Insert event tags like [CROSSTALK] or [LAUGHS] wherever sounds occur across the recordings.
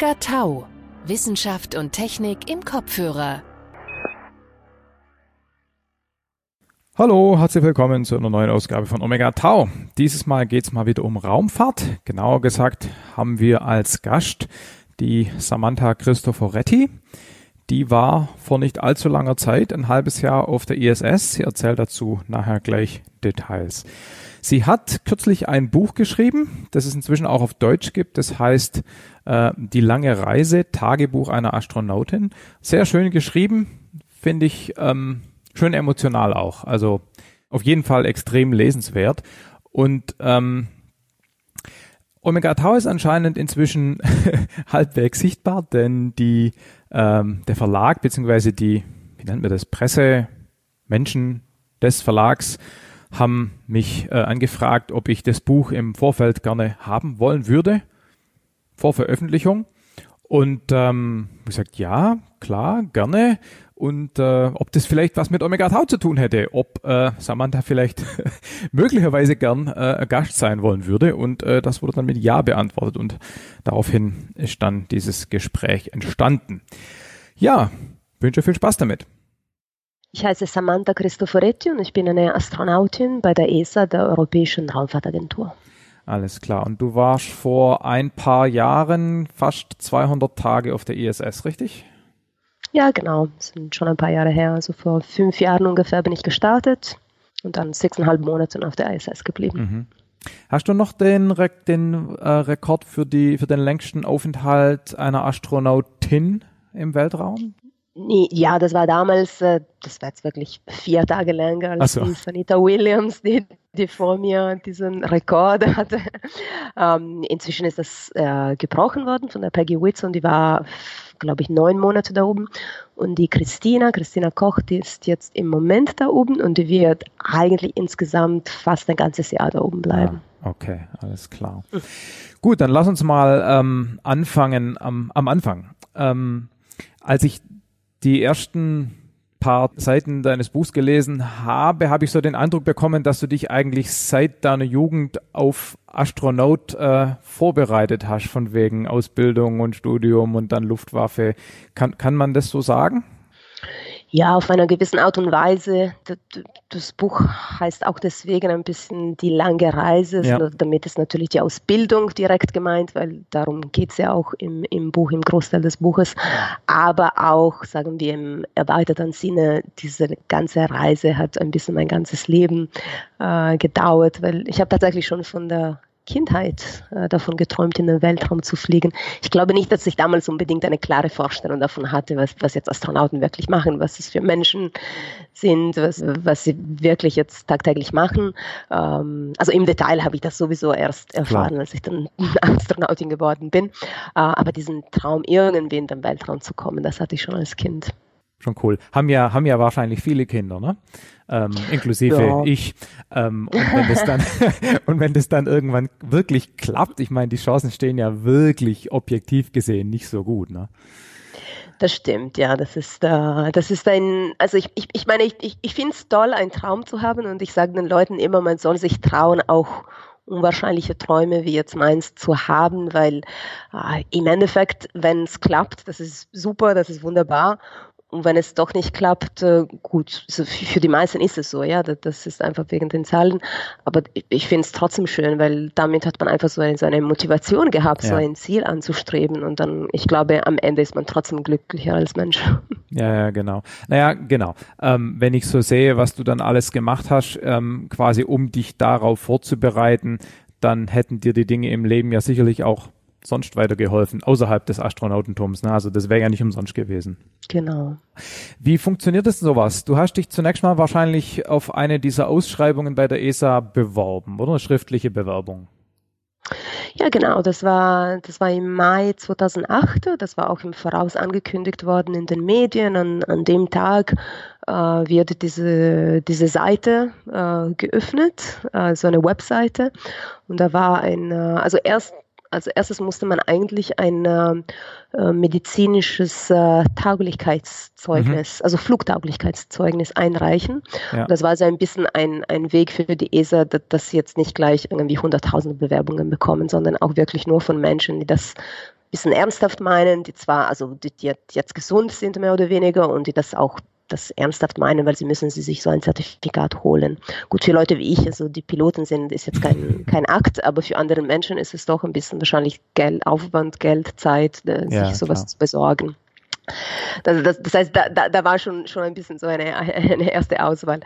Omega Tau. Wissenschaft und Technik im Kopfhörer. Hallo, herzlich willkommen zu einer neuen Ausgabe von Omega Tau. Dieses Mal geht es mal wieder um Raumfahrt. Genauer gesagt haben wir als Gast die Samantha Cristoforetti. Die war vor nicht allzu langer Zeit, ein halbes Jahr auf der ISS. Sie erzählt dazu nachher gleich Details. Sie hat kürzlich ein Buch geschrieben, das es inzwischen auch auf Deutsch gibt. Das heißt äh, Die lange Reise, Tagebuch einer Astronautin. Sehr schön geschrieben, finde ich ähm, schön emotional auch. Also auf jeden Fall extrem lesenswert. Und ähm, Omega Tau ist anscheinend inzwischen [LAUGHS] halbwegs sichtbar, denn die, ähm, der Verlag beziehungsweise die, wie nennt man das, Pressemenschen des Verlags haben mich äh, angefragt, ob ich das Buch im Vorfeld gerne haben wollen würde, vor Veröffentlichung. Und ähm, ich gesagt, ja, klar, gerne. Und äh, ob das vielleicht was mit Omega Tau zu tun hätte, ob äh, Samantha vielleicht [LAUGHS] möglicherweise gern äh, Gast sein wollen würde. Und äh, das wurde dann mit Ja beantwortet. Und daraufhin ist dann dieses Gespräch entstanden. Ja, wünsche viel Spaß damit. Ich heiße Samantha Cristoforetti und ich bin eine Astronautin bei der ESA, der Europäischen Raumfahrtagentur. Alles klar. Und du warst vor ein paar Jahren fast 200 Tage auf der ISS, richtig? Ja, genau. Das sind schon ein paar Jahre her. Also vor fünf Jahren ungefähr bin ich gestartet und dann sechseinhalb Monate auf der ISS geblieben. Mhm. Hast du noch den, Re den äh, Rekord für, die, für den längsten Aufenthalt einer Astronautin im Weltraum? Ja, das war damals, äh, das war jetzt wirklich vier Tage länger als so. die Sanita Williams, die, die vor mir diesen Rekord hatte. Ähm, inzwischen ist das äh, gebrochen worden von der Peggy Whitson, die war, glaube ich, neun Monate da oben. Und die Christina, Christina Koch, die ist jetzt im Moment da oben und die wird eigentlich insgesamt fast ein ganzes Jahr da oben bleiben. Ah, okay, alles klar. Gut, dann lass uns mal ähm, anfangen am, am Anfang. Ähm, als ich die ersten paar Seiten deines Buchs gelesen habe, habe ich so den Eindruck bekommen, dass du dich eigentlich seit deiner Jugend auf Astronaut äh, vorbereitet hast, von wegen Ausbildung und Studium und dann Luftwaffe. Kann, kann man das so sagen? Ja, auf einer gewissen Art und Weise. Das Buch heißt auch deswegen ein bisschen die lange Reise. Ja. Damit ist natürlich die Ausbildung direkt gemeint, weil darum geht es ja auch im, im Buch, im Großteil des Buches. Aber auch, sagen wir im erweiterten Sinne, diese ganze Reise hat ein bisschen mein ganzes Leben äh, gedauert, weil ich habe tatsächlich schon von der Kindheit äh, davon geträumt, in den Weltraum zu fliegen. Ich glaube nicht, dass ich damals unbedingt eine klare Vorstellung davon hatte, was, was jetzt Astronauten wirklich machen, was es für Menschen sind, was, was sie wirklich jetzt tagtäglich machen. Ähm, also im Detail habe ich das sowieso erst erfahren, Klar. als ich dann [LAUGHS] Astronautin geworden bin. Äh, aber diesen Traum, irgendwie in den Weltraum zu kommen, das hatte ich schon als Kind schon cool. Haben ja, haben ja wahrscheinlich viele Kinder, ne? Ähm, inklusive ja. ich. Ähm, und wenn das dann, [LAUGHS] und wenn das dann irgendwann wirklich klappt, ich meine, die Chancen stehen ja wirklich objektiv gesehen nicht so gut, ne? Das stimmt, ja, das ist, äh, das ist ein, also ich, ich, ich meine, ich, ich, ich finde es toll, einen Traum zu haben und ich sage den Leuten immer, man soll sich trauen, auch unwahrscheinliche Träume wie jetzt meins zu haben, weil äh, im Endeffekt, wenn es klappt, das ist super, das ist wunderbar und wenn es doch nicht klappt, äh, gut, für die meisten ist es so, ja, das ist einfach wegen den Zahlen. Aber ich finde es trotzdem schön, weil damit hat man einfach so eine, so eine Motivation gehabt, ja. so ein Ziel anzustreben. Und dann, ich glaube, am Ende ist man trotzdem glücklicher als Mensch. [LAUGHS] Ja, ja, genau. Naja, genau. Ähm, wenn ich so sehe, was du dann alles gemacht hast, ähm, quasi um dich darauf vorzubereiten, dann hätten dir die Dinge im Leben ja sicherlich auch sonst weitergeholfen, außerhalb des Astronautentums. Ne? Also das wäre ja nicht umsonst gewesen. Genau. Wie funktioniert das sowas? Du hast dich zunächst mal wahrscheinlich auf eine dieser Ausschreibungen bei der ESA beworben, oder? Eine schriftliche Bewerbung. Ja, genau. Das war, das war im Mai 2008. Das war auch im Voraus angekündigt worden in den Medien. An, an dem Tag äh, wird diese, diese Seite äh, geöffnet, äh, so eine Webseite. Und da war ein, äh, also erst als erstes musste man eigentlich ein äh, medizinisches äh, Tauglichkeitszeugnis, mhm. also Flugtauglichkeitszeugnis einreichen. Ja. das war so ein bisschen ein, ein Weg für die ESA, dass, dass sie jetzt nicht gleich irgendwie hunderttausende Bewerbungen bekommen, sondern auch wirklich nur von Menschen, die das bisschen ernsthaft meinen, die zwar, also die, die jetzt gesund sind mehr oder weniger und die das auch das ernsthaft meinen, weil sie müssen sie sich so ein Zertifikat holen. Gut, für Leute wie ich, also die Piloten sind, ist jetzt kein, [LAUGHS] kein Akt, aber für andere Menschen ist es doch ein bisschen wahrscheinlich Geld, Aufwand, Geld, Zeit, äh, sich ja, sowas klar. zu besorgen. Das, das, das heißt, da, da, da, war schon, schon ein bisschen so eine, eine erste Auswahl.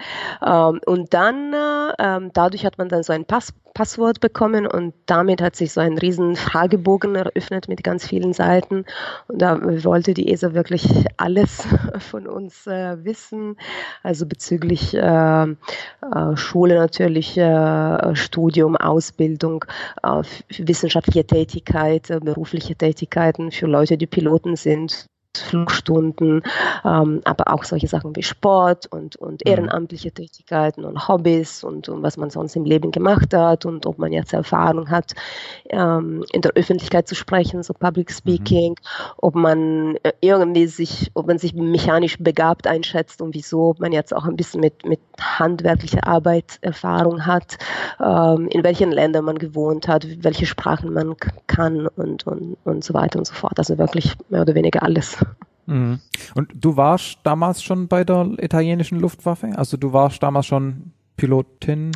Ähm, und dann, äh, ähm, dadurch hat man dann so ein Pass, Passwort bekommen und damit hat sich so ein riesen Fragebogen eröffnet mit ganz vielen Seiten. Und da wollte die ESA wirklich alles [LAUGHS] von uns äh, wissen, also bezüglich äh, äh Schule natürlich, äh, Studium, Ausbildung, wissenschaftliche Tätigkeit, berufliche Tätigkeiten für Leute, die Piloten sind Flugstunden, ähm, aber auch solche Sachen wie Sport und, und mhm. ehrenamtliche Tätigkeiten und Hobbys und, und, was man sonst im Leben gemacht hat und ob man jetzt Erfahrung hat, ähm, in der Öffentlichkeit zu sprechen, so Public mhm. Speaking, mhm. ob man äh, irgendwie sich, ob man sich mechanisch begabt einschätzt und wieso, ob man jetzt auch ein bisschen mit, mit handwerklicher Arbeit Erfahrung hat, ähm, in welchen Ländern man gewohnt hat, welche Sprachen man kann und, und, und so weiter und so fort. Also wirklich mehr oder weniger alles. Mhm. Und du warst damals schon bei der italienischen Luftwaffe? Also du warst damals schon Pilotin?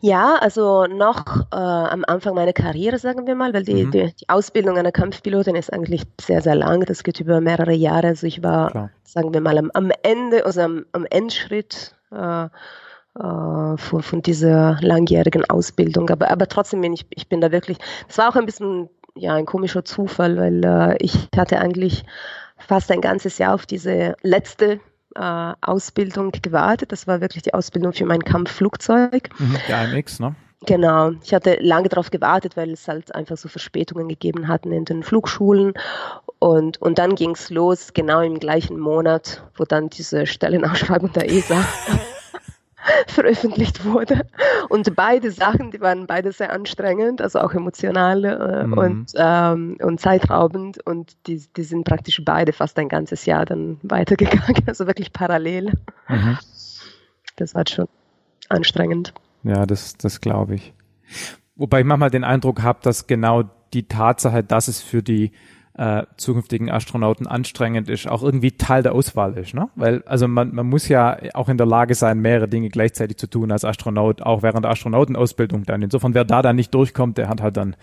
Ja, also noch äh, am Anfang meiner Karriere, sagen wir mal, weil die, mhm. die, die, Ausbildung einer Kampfpilotin ist eigentlich sehr, sehr lang. Das geht über mehrere Jahre. Also ich war, Klar. sagen wir mal, am, am Ende, also am, am Endschritt äh, äh, von, von dieser langjährigen Ausbildung. Aber, aber trotzdem bin ich, ich bin da wirklich, das war auch ein bisschen ja, ein komischer Zufall, weil äh, ich hatte eigentlich fast ein ganzes Jahr auf diese letzte äh, Ausbildung gewartet. Das war wirklich die Ausbildung für mein Kampfflugzeug. Mhm, der AMX, ne? Genau. Ich hatte lange darauf gewartet, weil es halt einfach so Verspätungen gegeben hatten in den Flugschulen. Und, und dann ging es los, genau im gleichen Monat, wo dann diese Stellenausschreibung der ESA [LAUGHS] [LAUGHS] veröffentlicht wurde. Und beide Sachen, die waren beide sehr anstrengend, also auch emotional äh, mhm. und, ähm, und zeitraubend. Und die, die sind praktisch beide fast ein ganzes Jahr dann weitergegangen, [LAUGHS] also wirklich parallel. Mhm. Das war schon anstrengend. Ja, das, das glaube ich. Wobei ich manchmal den Eindruck habe, dass genau die Tatsache, dass es für die äh, zukünftigen Astronauten anstrengend ist, auch irgendwie Teil der Auswahl ist. Ne? Weil also man, man muss ja auch in der Lage sein, mehrere Dinge gleichzeitig zu tun als Astronaut, auch während der Astronautenausbildung dann. Insofern, wer da dann nicht durchkommt, der hat halt dann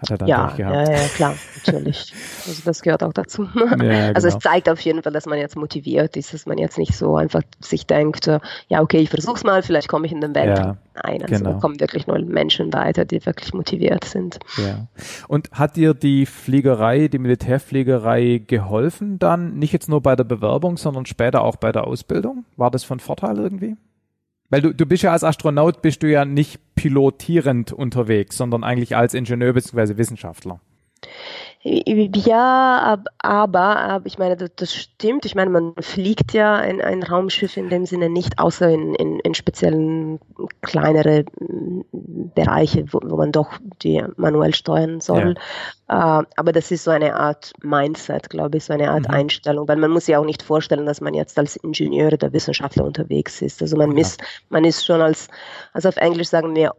hat er dann ja, ja, ja, klar, natürlich. [LAUGHS] Also das gehört auch dazu. Ja, also genau. es zeigt auf jeden Fall, dass man jetzt motiviert ist, dass man jetzt nicht so einfach sich denkt, ja, okay, ich versuch's mal, vielleicht komme ich in den Welt. Ja, Nein, also genau. da kommen wirklich nur Menschen weiter, die wirklich motiviert sind. Ja. Und hat dir die Fliegerei, die Militärfliegerei geholfen dann, nicht jetzt nur bei der Bewerbung, sondern später auch bei der Ausbildung? War das von Vorteil irgendwie? Weil du, du bist ja als Astronaut, bist du ja nicht pilotierend unterwegs, sondern eigentlich als Ingenieur bzw. Wissenschaftler. Ja, aber, ich meine, das, stimmt. Ich meine, man fliegt ja ein, ein Raumschiff in dem Sinne nicht, außer in, in, in speziellen kleinere mm, Bereiche, wo, wo man doch die manuell steuern soll. Ja. Äh, aber das ist so eine Art Mindset, glaube ich, so eine Art mhm. Einstellung, weil man muss ja auch nicht vorstellen, dass man jetzt als Ingenieur oder Wissenschaftler unterwegs ist. Also man, ja. ist, man ist schon als, also auf Englisch sagen wir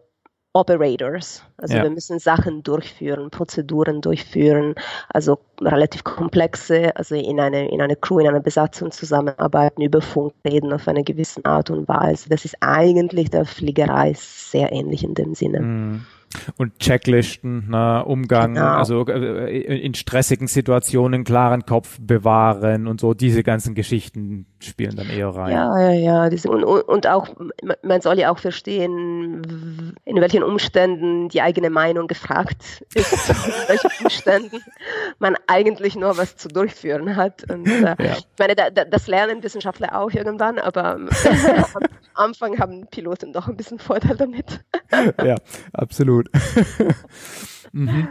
Operators. Also ja. wir müssen Sachen durchführen, Prozeduren durchführen, also relativ komplexe, also in eine, in eine Crew, in einer Besatzung zusammenarbeiten, über Funk reden auf eine gewisse Art und Weise. Das ist eigentlich der Fliegerei sehr ähnlich in dem Sinne. Mhm und Checklisten, ne, Umgang, genau. also äh, in stressigen Situationen klaren Kopf bewahren und so, diese ganzen Geschichten spielen dann eher rein. Ja, ja, ja. Und, und auch, man soll ja auch verstehen, in welchen Umständen die eigene Meinung gefragt ist, [LAUGHS] in welchen Umständen man eigentlich nur was zu durchführen hat. Und äh, ja. ich meine, da, da, das lernen Wissenschaftler auch irgendwann, aber am [LAUGHS] Anfang haben Piloten doch ein bisschen Vorteil damit. ja, absolut gut. [LAUGHS] mhm.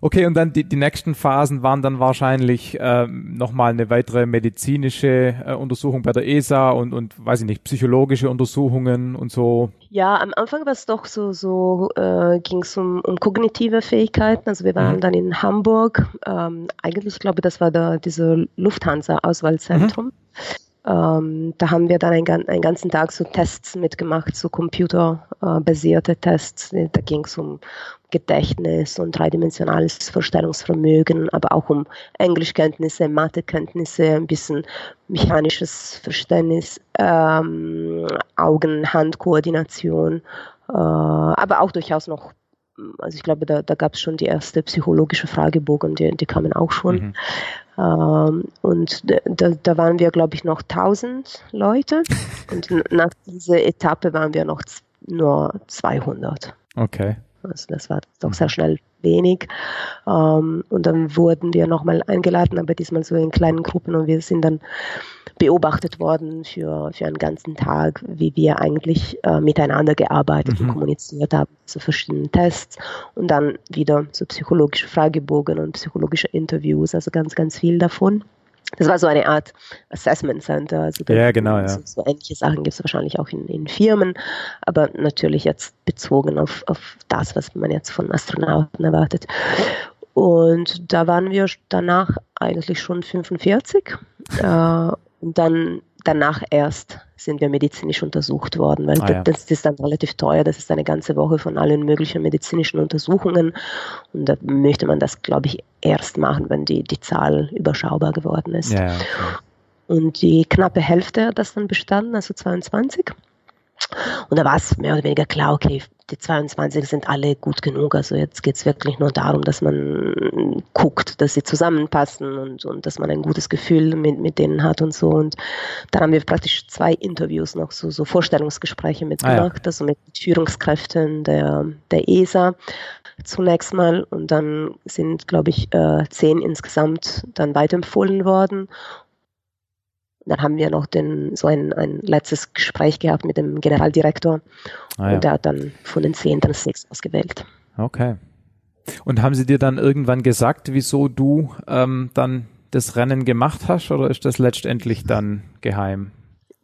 Okay, und dann die, die nächsten Phasen waren dann wahrscheinlich ähm, nochmal eine weitere medizinische äh, Untersuchung bei der ESA und, und, weiß ich nicht, psychologische Untersuchungen und so. Ja, am Anfang war es doch so, so äh, ging es um, um kognitive Fähigkeiten. Also wir waren mhm. dann in Hamburg. Ähm, eigentlich, ich glaube, das war da diese Lufthansa-Auswahlzentrum. Mhm. Ähm, da haben wir dann einen, einen, ganzen Tag so Tests mitgemacht, so computerbasierte Tests. Da ging es um Gedächtnis und dreidimensionales Vorstellungsvermögen, aber auch um Englischkenntnisse, Mathekenntnisse, ein bisschen mechanisches Verständnis, ähm, Augen-Hand-Koordination, äh, aber auch durchaus noch also ich glaube, da, da gab es schon die erste psychologische Fragebogen, die, die kamen auch schon. Mhm. Ähm, und da, da waren wir, glaube ich, noch 1000 Leute. [LAUGHS] Und nach dieser Etappe waren wir noch nur 200. Okay. Also das war doch sehr schnell wenig. Ähm, und dann wurden wir nochmal eingeladen, aber diesmal so in kleinen Gruppen und wir sind dann beobachtet worden für, für einen ganzen Tag, wie wir eigentlich äh, miteinander gearbeitet mhm. und kommuniziert haben zu verschiedenen Tests und dann wieder so psychologische Fragebogen und psychologische Interviews, also ganz, ganz viel davon. Das war so eine Art Assessment Center. Also ja, genau, ja. So, so ähnliche Sachen gibt es wahrscheinlich auch in, in, Firmen, aber natürlich jetzt bezogen auf, auf das, was man jetzt von Astronauten erwartet. Und da waren wir danach eigentlich schon 45. Äh, und dann danach erst sind wir medizinisch untersucht worden, weil ah, ja. das, ist dann relativ teuer. Das ist eine ganze Woche von allen möglichen medizinischen Untersuchungen. Und da möchte man das, glaube ich, erst machen, wenn die, die Zahl überschaubar geworden ist. Ja, ja. Und die knappe Hälfte hat das dann bestanden, also 22. Und da war es mehr oder weniger klar, okay, die 22 sind alle gut genug. Also jetzt geht es wirklich nur darum, dass man guckt, dass sie zusammenpassen und, und dass man ein gutes Gefühl mit, mit denen hat und so. Und dann haben wir praktisch zwei Interviews noch, so, so Vorstellungsgespräche mitgemacht, ah, ja. also mit Führungskräften der, der ESA zunächst mal und dann sind, glaube ich, äh, zehn insgesamt dann weiterempfohlen worden dann haben wir noch den, so ein, ein letztes Gespräch gehabt mit dem Generaldirektor ah, ja. und der hat dann von den zehn dann sechs ausgewählt. Okay. Und haben sie dir dann irgendwann gesagt, wieso du ähm, dann das Rennen gemacht hast oder ist das letztendlich dann geheim?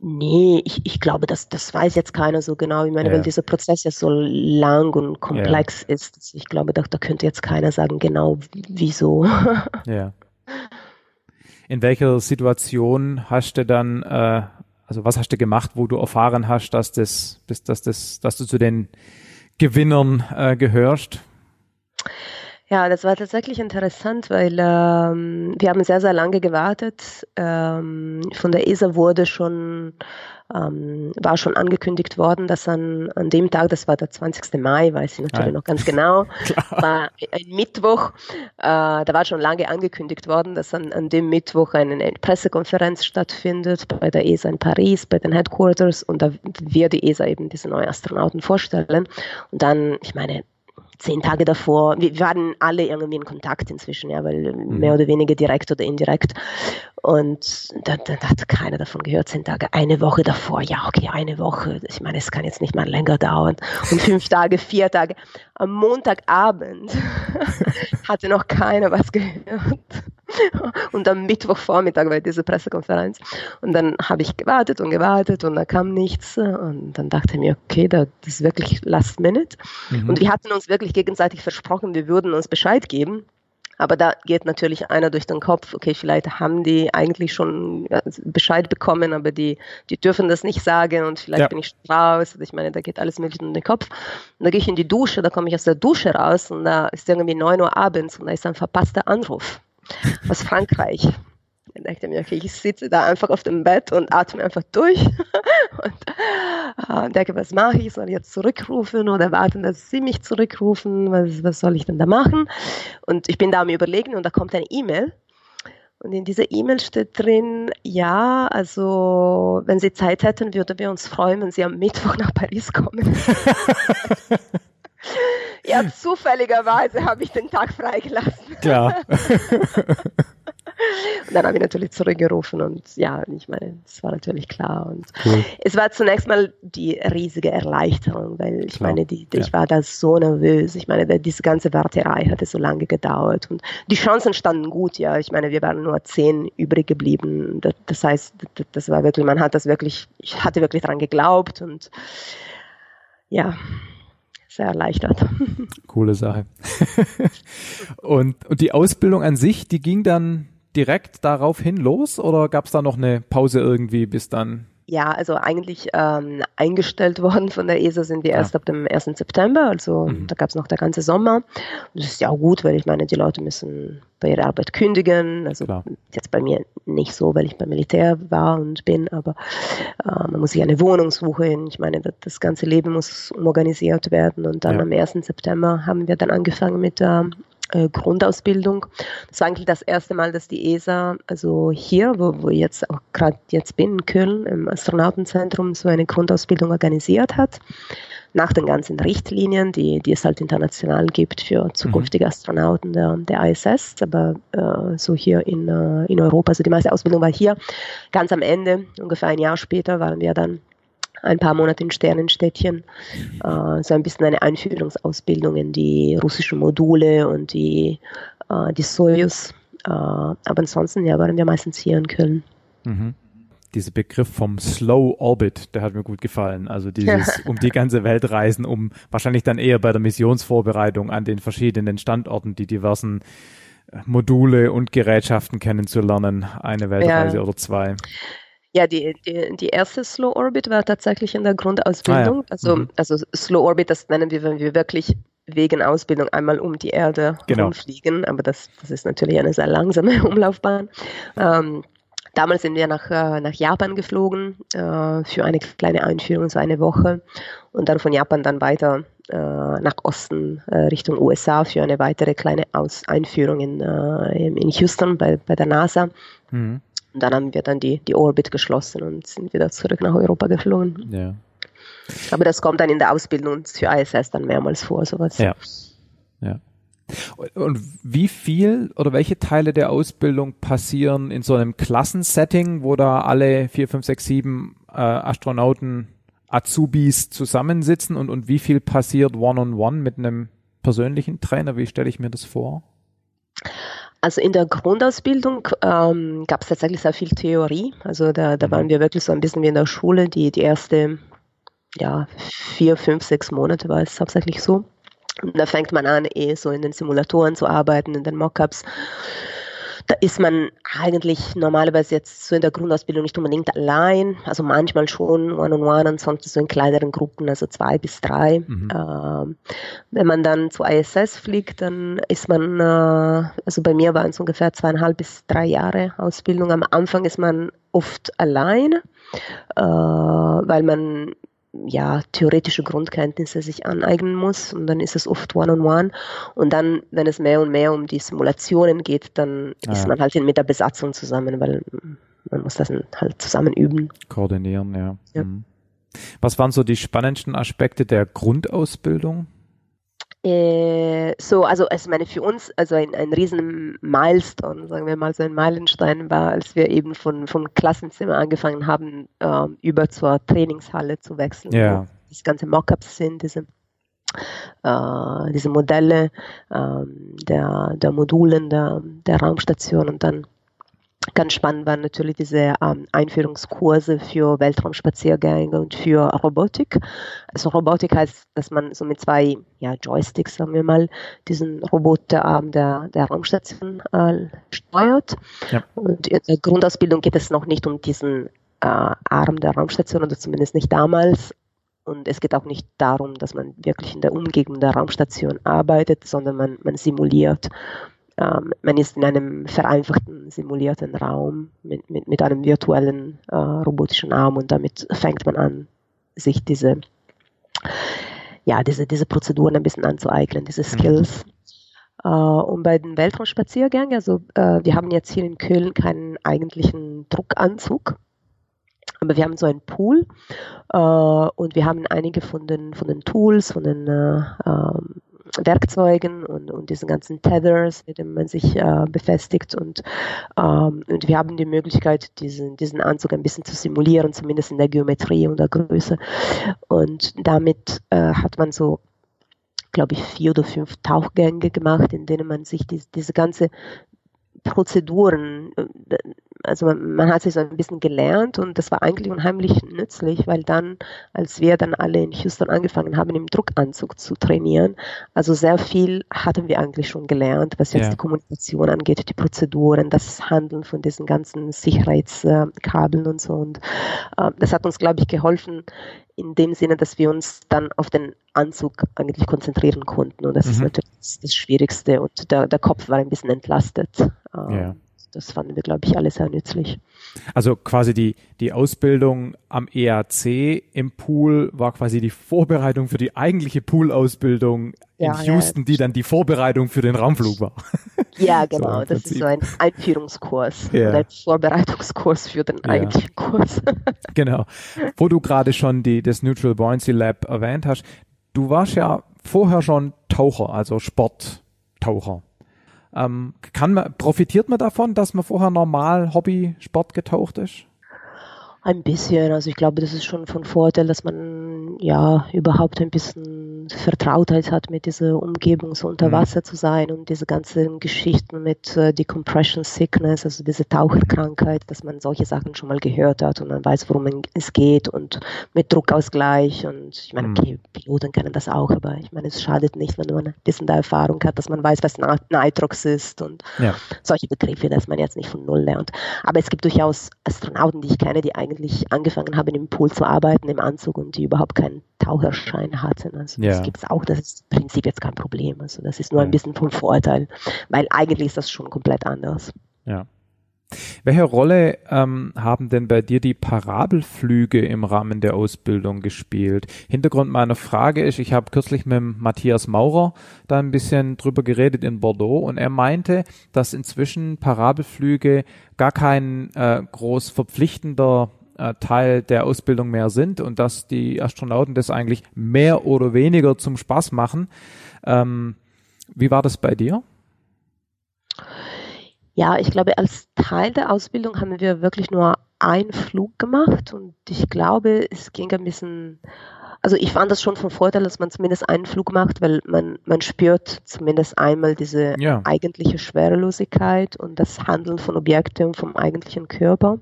Nee, ich, ich glaube, das, das weiß jetzt keiner so genau. Ich meine, ja. weil dieser Prozess ja so lang und komplex ja. ist, ich glaube, da, da könnte jetzt keiner sagen, genau wieso. [LAUGHS] Ja in welcher Situation hast du dann, äh, also was hast du gemacht, wo du erfahren hast, dass das, dass das, dass du zu den Gewinnern äh, gehörst? Ja, das war tatsächlich interessant, weil ähm, wir haben sehr, sehr lange gewartet. Ähm, von der ESA wurde schon ähm, war schon angekündigt worden, dass an, an dem Tag, das war der 20. Mai, weiß ich natürlich ja. noch ganz genau, [LAUGHS] war ein Mittwoch, äh, da war schon lange angekündigt worden, dass an, an dem Mittwoch eine, eine Pressekonferenz stattfindet bei der ESA in Paris, bei den Headquarters und da wird die ESA eben diese neuen Astronauten vorstellen. Und dann, ich meine, zehn Tage davor, wir waren alle irgendwie in Kontakt inzwischen, ja, weil mhm. mehr oder weniger direkt oder indirekt. Und da, da, da, hat keiner davon gehört, zehn Tage, eine Woche davor, ja, okay, eine Woche. Ich meine, es kann jetzt nicht mal länger dauern. Und fünf Tage, vier Tage. Am Montagabend [LAUGHS] hatte noch keiner was gehört. Und am Mittwochvormittag war diese Pressekonferenz. Und dann habe ich gewartet und gewartet und da kam nichts. Und dann dachte ich mir, okay, das ist wirklich last minute. Mhm. Und wir hatten uns wirklich gegenseitig versprochen, wir würden uns Bescheid geben. Aber da geht natürlich einer durch den Kopf, okay, vielleicht haben die eigentlich schon Bescheid bekommen, aber die, die dürfen das nicht sagen und vielleicht ja. bin ich raus. Ich meine, da geht alles mögliche in den Kopf. Und da gehe ich in die Dusche, da komme ich aus der Dusche raus und da ist irgendwie 9 Uhr abends und da ist ein verpasster Anruf aus Frankreich. Dann dachte ich mir, okay, ich sitze da einfach auf dem Bett und atme einfach durch [LAUGHS] und äh, denke, was mache ich? Soll ich jetzt zurückrufen oder warten, dass sie mich zurückrufen? Was, was soll ich denn da machen? Und ich bin da am Überlegen und da kommt eine E-Mail. Und in dieser E-Mail steht drin, ja, also wenn Sie Zeit hätten, würden wir uns freuen, wenn Sie am Mittwoch nach Paris kommen. [LAUGHS] ja, zufälligerweise habe ich den Tag freigelassen. Klar. [LAUGHS] Und dann habe ich natürlich zurückgerufen und ja, ich meine, das war natürlich klar. Und cool. es war zunächst mal die riesige Erleichterung, weil ich klar. meine, die, die ja. ich war da so nervös. Ich meine, diese ganze Warterei hatte so lange gedauert und die Chancen standen gut, ja. Ich meine, wir waren nur zehn übrig geblieben. Das, das heißt, das war wirklich, man hat das wirklich, ich hatte wirklich daran geglaubt und ja, sehr erleichtert. [LAUGHS] Coole Sache. [LAUGHS] und, und die Ausbildung an sich, die ging dann direkt daraufhin los oder gab es da noch eine Pause irgendwie bis dann? Ja, also eigentlich ähm, eingestellt [LAUGHS] worden von der ESA sind wir ja. erst ab dem 1. September, also mhm. da gab es noch der ganze Sommer. Und das ist ja auch gut, weil ich meine, die Leute müssen bei ihrer Arbeit kündigen. Also Klar. jetzt bei mir nicht so, weil ich beim Militär war und bin, aber äh, man muss sich eine Wohnung suchen. Ich meine, das, das ganze Leben muss umorganisiert werden. Und dann ja. am 1. September haben wir dann angefangen mit der äh, Grundausbildung. Das war eigentlich das erste Mal, dass die ESA, also hier, wo, wo ich jetzt auch gerade jetzt bin, in Köln, im Astronautenzentrum, so eine Grundausbildung organisiert hat. Nach den ganzen Richtlinien, die, die es halt international gibt für zukünftige mhm. Astronauten der, der ISS, aber äh, so hier in, äh, in Europa, also die meiste Ausbildung war hier. Ganz am Ende, ungefähr ein Jahr später, waren wir dann ein paar Monate in Sternenstädtchen, äh, so ein bisschen eine Einführungsausbildung in die russischen Module und die, äh, die Soyuz. Äh, aber ansonsten ja, waren wir meistens hier in Köln. Mhm. Dieser Begriff vom Slow Orbit, der hat mir gut gefallen. Also dieses [LAUGHS] um die ganze Welt reisen, um wahrscheinlich dann eher bei der Missionsvorbereitung an den verschiedenen Standorten die diversen äh, Module und Gerätschaften kennenzulernen, eine Weltreise ja. oder zwei. Ja, die, die, die erste Slow Orbit war tatsächlich in der Grundausbildung. Ah, ja. Also, mhm. also Slow Orbit, das nennen wir, wenn wir wirklich wegen Ausbildung einmal um die Erde genau. rumfliegen, aber das, das ist natürlich eine sehr langsame [LAUGHS] Umlaufbahn. Ähm, damals sind wir nach, äh, nach Japan geflogen äh, für eine kleine Einführung, so eine Woche und dann von Japan dann weiter äh, nach Osten äh, Richtung USA für eine weitere kleine Aus Einführung in, äh, in Houston bei, bei der NASA. Mhm. Und dann haben wir dann die, die Orbit geschlossen und sind wieder zurück nach Europa geflogen. Ja. Aber das kommt dann in der Ausbildung für ISS dann mehrmals vor, sowas. Ja. Ja. Und wie viel oder welche Teile der Ausbildung passieren in so einem Klassensetting, wo da alle vier, fünf, sechs, sieben äh, Astronauten, Azubis zusammensitzen und, und wie viel passiert one-on-one -on -one mit einem persönlichen Trainer? Wie stelle ich mir das vor? Also in der Grundausbildung ähm, gab es tatsächlich sehr viel Theorie. Also da, da mhm. waren wir wirklich so ein bisschen wie in der Schule. Die, die erste, ja, vier, fünf, sechs Monate war es hauptsächlich so. Und da fängt man an, eh so in den Simulatoren zu arbeiten, in den Mockups da ist man eigentlich normalerweise jetzt so in der Grundausbildung nicht unbedingt allein, also manchmal schon one-on-one, ansonsten so in kleineren Gruppen, also zwei bis drei. Mhm. Ähm, wenn man dann zu ISS fliegt, dann ist man, äh, also bei mir waren es ungefähr zweieinhalb bis drei Jahre Ausbildung. Am Anfang ist man oft allein, äh, weil man ja, theoretische Grundkenntnisse sich aneignen muss und dann ist es oft One-on-One. -on -one. Und dann, wenn es mehr und mehr um die Simulationen geht, dann ah, ist man halt mit der Besatzung zusammen, weil man muss das halt zusammen üben. Koordinieren, ja. ja. Mhm. Was waren so die spannendsten Aspekte der Grundausbildung? Äh, so, also ich meine für uns, also ein, ein riesen Milestone, sagen wir mal so ein Meilenstein war, als wir eben von, vom Klassenzimmer angefangen haben, äh, über zur Trainingshalle zu wechseln. Ja. Wo das ganze Mockups sind, diese äh, diese Modelle äh, der, der Modulen der, der Raumstation und dann Ganz spannend waren natürlich diese ähm, Einführungskurse für Weltraumspaziergänge und für Robotik. Also Robotik heißt, dass man so mit zwei ja, Joysticks, sagen wir mal, diesen Roboterarm der, der Raumstation äh, steuert. Ja. Und in der Grundausbildung geht es noch nicht um diesen äh, Arm der Raumstation oder zumindest nicht damals. Und es geht auch nicht darum, dass man wirklich in der Umgebung der Raumstation arbeitet, sondern man, man simuliert ähm, man ist in einem vereinfachten, simulierten Raum mit, mit, mit einem virtuellen äh, robotischen Arm und damit fängt man an, sich diese, ja, diese, diese Prozeduren ein bisschen anzueignen, diese mhm. Skills. Uh, und bei den Weltraumspaziergängen, also uh, wir haben jetzt hier in Köln keinen eigentlichen Druckanzug, aber wir haben so einen Pool uh, und wir haben einige von den, von den Tools, von den ähm, Werkzeugen und, und diesen ganzen Tethers, mit denen man sich äh, befestigt. Und, ähm, und wir haben die Möglichkeit, diesen, diesen Anzug ein bisschen zu simulieren, zumindest in der Geometrie und der Größe. Und damit äh, hat man so glaube ich, vier oder fünf Tauchgänge gemacht, in denen man sich die, diese ganze Prozeduren, äh, also man, man, hat sich so ein bisschen gelernt und das war eigentlich unheimlich nützlich, weil dann, als wir dann alle in Houston angefangen haben, im Druckanzug zu trainieren, also sehr viel hatten wir eigentlich schon gelernt, was jetzt ja. die Kommunikation angeht, die Prozeduren, das Handeln von diesen ganzen Sicherheitskabeln und so und äh, das hat uns, glaube ich, geholfen, in dem Sinne, dass wir uns dann auf den Anzug eigentlich konzentrieren konnten. Und das mhm. ist natürlich das, Schwierigste. Und der, der Kopf war ein bisschen entlastet. Ähm, ja. Das fanden wir, glaube ich, alle sehr nützlich. Also quasi die, die Ausbildung am EAC im Pool war quasi die Vorbereitung für die eigentliche Pool-Ausbildung ja, in Houston, ja. die dann die Vorbereitung für den Raumflug war. [LAUGHS] Ja, genau. So das ist so ein Einführungskurs ja. ein Vorbereitungskurs für den eigentlichen Kurs. [LAUGHS] [LAUGHS] genau. Wo du gerade schon die, das Neutral Buoyancy Lab erwähnt hast, du warst ja vorher schon Taucher, also Sporttaucher. Ähm, kann man, profitiert man davon, dass man vorher normal Hobby-Sport getaucht ist? Ein bisschen. Also ich glaube, das ist schon von Vorteil, dass man ja überhaupt ein bisschen Vertrautheit hat mit dieser Umgebung, so unter mhm. Wasser zu sein und diese ganzen Geschichten mit äh, Decompression Sickness, also diese Taucherkrankheit, dass man solche Sachen schon mal gehört hat und man weiß, worum es geht und mit Druckausgleich und ich meine, okay, mhm. Piloten kennen das auch, aber ich meine, es schadet nicht, wenn man ein bisschen da Erfahrung hat, dass man weiß, was Nitrox ist und ja. solche Begriffe, dass man jetzt nicht von Null lernt. Aber es gibt durchaus Astronauten, die ich kenne, die eigentlich angefangen haben, im Pool zu arbeiten, im Anzug und die überhaupt keinen Taucherschein hatten. Also ja. das gibt es auch, das ist im Prinzip jetzt kein Problem. Also das ist nur ein bisschen vom Vorteil, weil eigentlich ist das schon komplett anders. Ja. Welche Rolle ähm, haben denn bei dir die Parabelflüge im Rahmen der Ausbildung gespielt? Hintergrund meiner Frage ist, ich habe kürzlich mit Matthias Maurer da ein bisschen drüber geredet in Bordeaux und er meinte, dass inzwischen Parabelflüge gar kein äh, groß verpflichtender äh, Teil der Ausbildung mehr sind und dass die Astronauten das eigentlich mehr oder weniger zum Spaß machen. Ähm, wie war das bei dir? Ja, ich glaube, als Teil der Ausbildung haben wir wirklich nur einen Flug gemacht und ich glaube, es ging ein bisschen, also ich fand das schon von Vorteil, dass man zumindest einen Flug macht, weil man, man spürt zumindest einmal diese ja. eigentliche Schwerelosigkeit und das Handeln von Objekten vom eigentlichen Körper.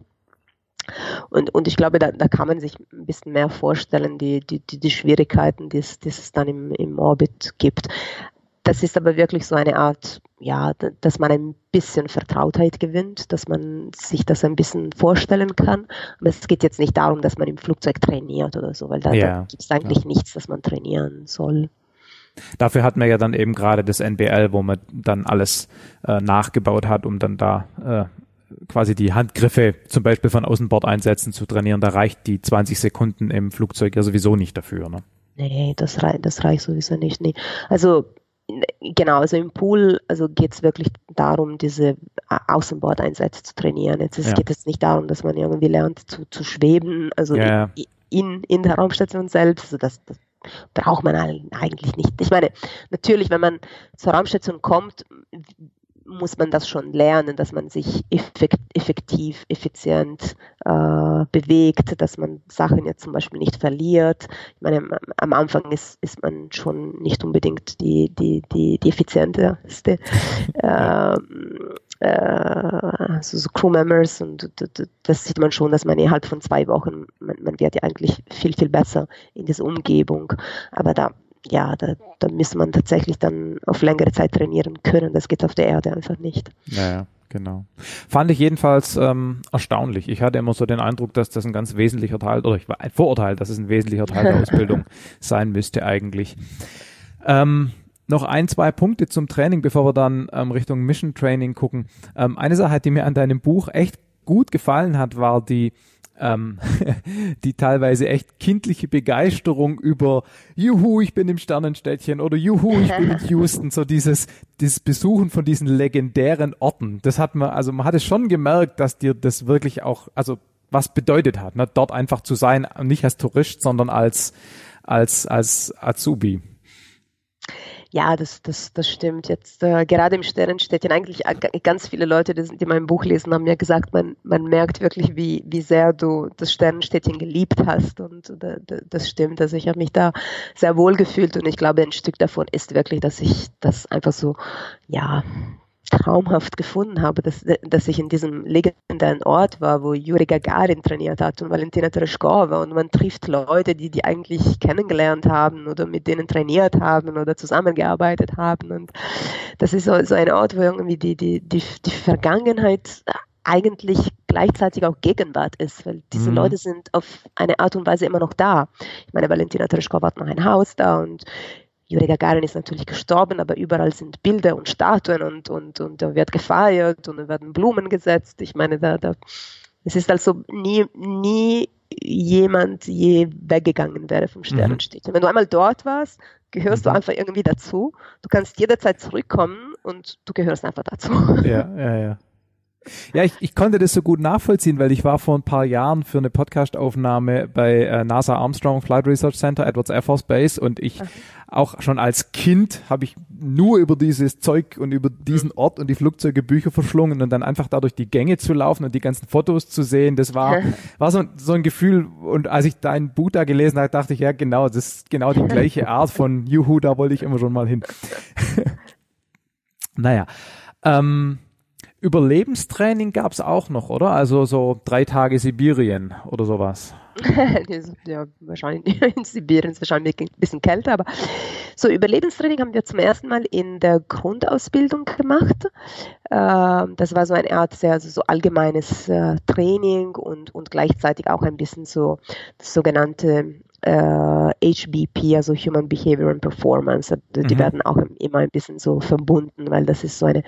Und, und ich glaube, da, da kann man sich ein bisschen mehr vorstellen, die, die, die, die Schwierigkeiten, die es, die es dann im, im Orbit gibt. Das ist aber wirklich so eine Art, ja, dass man ein bisschen Vertrautheit gewinnt, dass man sich das ein bisschen vorstellen kann. Aber es geht jetzt nicht darum, dass man im Flugzeug trainiert oder so, weil da, ja, da gibt es eigentlich ja. nichts, das man trainieren soll. Dafür hat man ja dann eben gerade das NBL, wo man dann alles äh, nachgebaut hat, um dann da äh, quasi die Handgriffe zum Beispiel von Außenbordeinsätzen zu trainieren, da reicht die 20 Sekunden im Flugzeug ja sowieso nicht dafür. Ne? Nee, das, rei das reicht sowieso nicht. Nee. Also genau, also im Pool also geht es wirklich darum, diese Außenbordeinsätze zu trainieren. Jetzt, es ja. geht jetzt nicht darum, dass man irgendwie lernt zu, zu schweben, also ja. in, in der Raumstation selbst. Also das, das braucht man eigentlich nicht. Ich meine, natürlich, wenn man zur Raumstation kommt, muss man das schon lernen, dass man sich effektiv, effizient äh, bewegt, dass man Sachen jetzt zum Beispiel nicht verliert. Ich meine, am Anfang ist, ist man schon nicht unbedingt die, die, die, die effizienteste. [LAUGHS] ähm, äh, also so Crew-Members und das sieht man schon, dass man innerhalb von zwei Wochen, man, man wird ja eigentlich viel, viel besser in dieser Umgebung. Aber da ja, da, da müsste man tatsächlich dann auf längere Zeit trainieren können. Das geht auf der Erde einfach nicht. Ja, genau. Fand ich jedenfalls ähm, erstaunlich. Ich hatte immer so den Eindruck, dass das ein ganz wesentlicher Teil, oder ich war ein Vorurteil, dass es ein wesentlicher Teil der [LAUGHS] Ausbildung sein müsste eigentlich. Ähm, noch ein, zwei Punkte zum Training, bevor wir dann ähm, Richtung Mission Training gucken. Ähm, eine Sache, die mir an deinem Buch echt gut gefallen hat, war die ähm, [LAUGHS] die teilweise echt kindliche Begeisterung über Juhu, ich bin im Sternenstädtchen oder Juhu, ich bin in [LAUGHS] Houston, so dieses, das Besuchen von diesen legendären Orten. Das hat man, also man hat es schon gemerkt, dass dir das wirklich auch, also was bedeutet hat, ne? dort einfach zu sein, nicht als Tourist, sondern als, als, als Azubi. Ja, das, das, das stimmt. Jetzt äh, gerade im Sternenstädtchen, eigentlich ganz viele Leute, die, die mein Buch lesen, haben mir gesagt, man, man merkt wirklich, wie, wie sehr du das Sternenstädtchen geliebt hast. Und äh, das stimmt. Also ich habe mich da sehr wohl gefühlt und ich glaube, ein Stück davon ist wirklich, dass ich das einfach so, ja, traumhaft gefunden habe, dass, dass ich in diesem legendären Ort war, wo Juri Gagarin trainiert hat und Valentina Tereshkova und man trifft Leute, die die eigentlich kennengelernt haben oder mit denen trainiert haben oder zusammengearbeitet haben und das ist so, so ein Ort, wo irgendwie die, die, die, die Vergangenheit eigentlich gleichzeitig auch Gegenwart ist, weil diese mhm. Leute sind auf eine Art und Weise immer noch da. Ich meine, Valentina Tereshkova hat noch ein Haus da und Juri Gagarin ist natürlich gestorben, aber überall sind Bilder und Statuen und, und, und da wird gefeiert und da werden Blumen gesetzt. Ich meine, da, da, es ist also nie, nie jemand je weggegangen wäre vom Sternenstich. Mhm. Wenn du einmal dort warst, gehörst mhm. du einfach irgendwie dazu. Du kannst jederzeit zurückkommen und du gehörst einfach dazu. Ja, ja, ja. Ja, ich, ich konnte das so gut nachvollziehen, weil ich war vor ein paar Jahren für eine Podcast-Aufnahme bei äh, NASA Armstrong Flight Research Center, Edwards Air Force Base und ich okay. auch schon als Kind habe ich nur über dieses Zeug und über diesen Ort und die Flugzeuge Bücher verschlungen und dann einfach dadurch die Gänge zu laufen und die ganzen Fotos zu sehen, das war, [LAUGHS] war so, so ein Gefühl und als ich dein Buch da gelesen habe, dachte ich, ja genau, das ist genau die gleiche [LAUGHS] Art von Juhu, da wollte ich immer schon mal hin. [LAUGHS] naja, ähm, Überlebenstraining gab es auch noch, oder? Also so drei Tage Sibirien oder sowas. [LAUGHS] ja, wahrscheinlich [LAUGHS] in Sibirien ist wahrscheinlich ein bisschen kälter, aber so Überlebenstraining haben wir zum ersten Mal in der Grundausbildung gemacht. Ähm, das war so eine Art sehr also so allgemeines äh, Training und, und gleichzeitig auch ein bisschen so das sogenannte äh, HBP, also Human Behavior and Performance, die mhm. werden auch immer ein bisschen so verbunden, weil das ist so eine,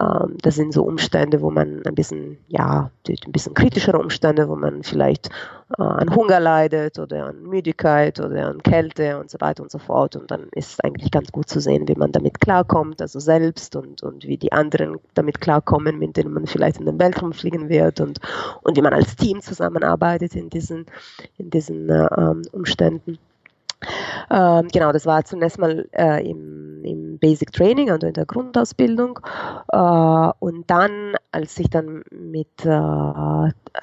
ähm, das sind so Umstände, wo man ein bisschen, ja, ein bisschen kritischere Umstände, wo man vielleicht äh, an Hunger leidet oder an Müdigkeit oder an Kälte und so weiter und so fort. Und dann ist es eigentlich ganz gut zu sehen, wie man damit klarkommt, also selbst und, und wie die anderen damit klarkommen, mit denen man vielleicht in den Weltraum fliegen wird und, und wie man als Team zusammenarbeitet in diesen, in diesen äh, ähm, Umständen. Ähm, genau, das war zunächst mal äh, im, im, Basic Training, also in der Grundausbildung. Äh, und dann, als ich dann mit, äh,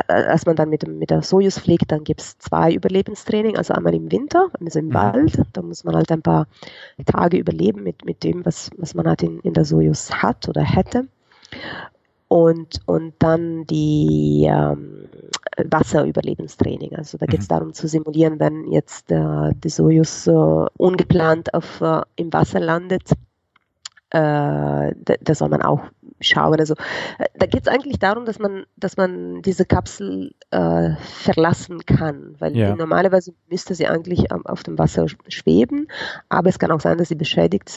als man dann mit, mit der Sojus fliegt, dann gibt es zwei Überlebenstraining, also einmal im Winter, also im mhm. Wald. Da muss man halt ein paar Tage überleben mit, mit dem, was, was man halt in, in der Sojus hat oder hätte und, und dann die ähm, Wasserüberlebenstraining. Also da geht es mhm. darum zu simulieren, wenn jetzt äh, die Sojus äh, ungeplant auf, äh, im Wasser landet, äh, da, da, soll man auch schauen. Also äh, da geht es eigentlich darum, dass man, dass man diese Kapsel äh, verlassen kann, weil ja. normalerweise müsste sie eigentlich auf dem Wasser schweben, aber es kann auch sein, dass sie beschädigt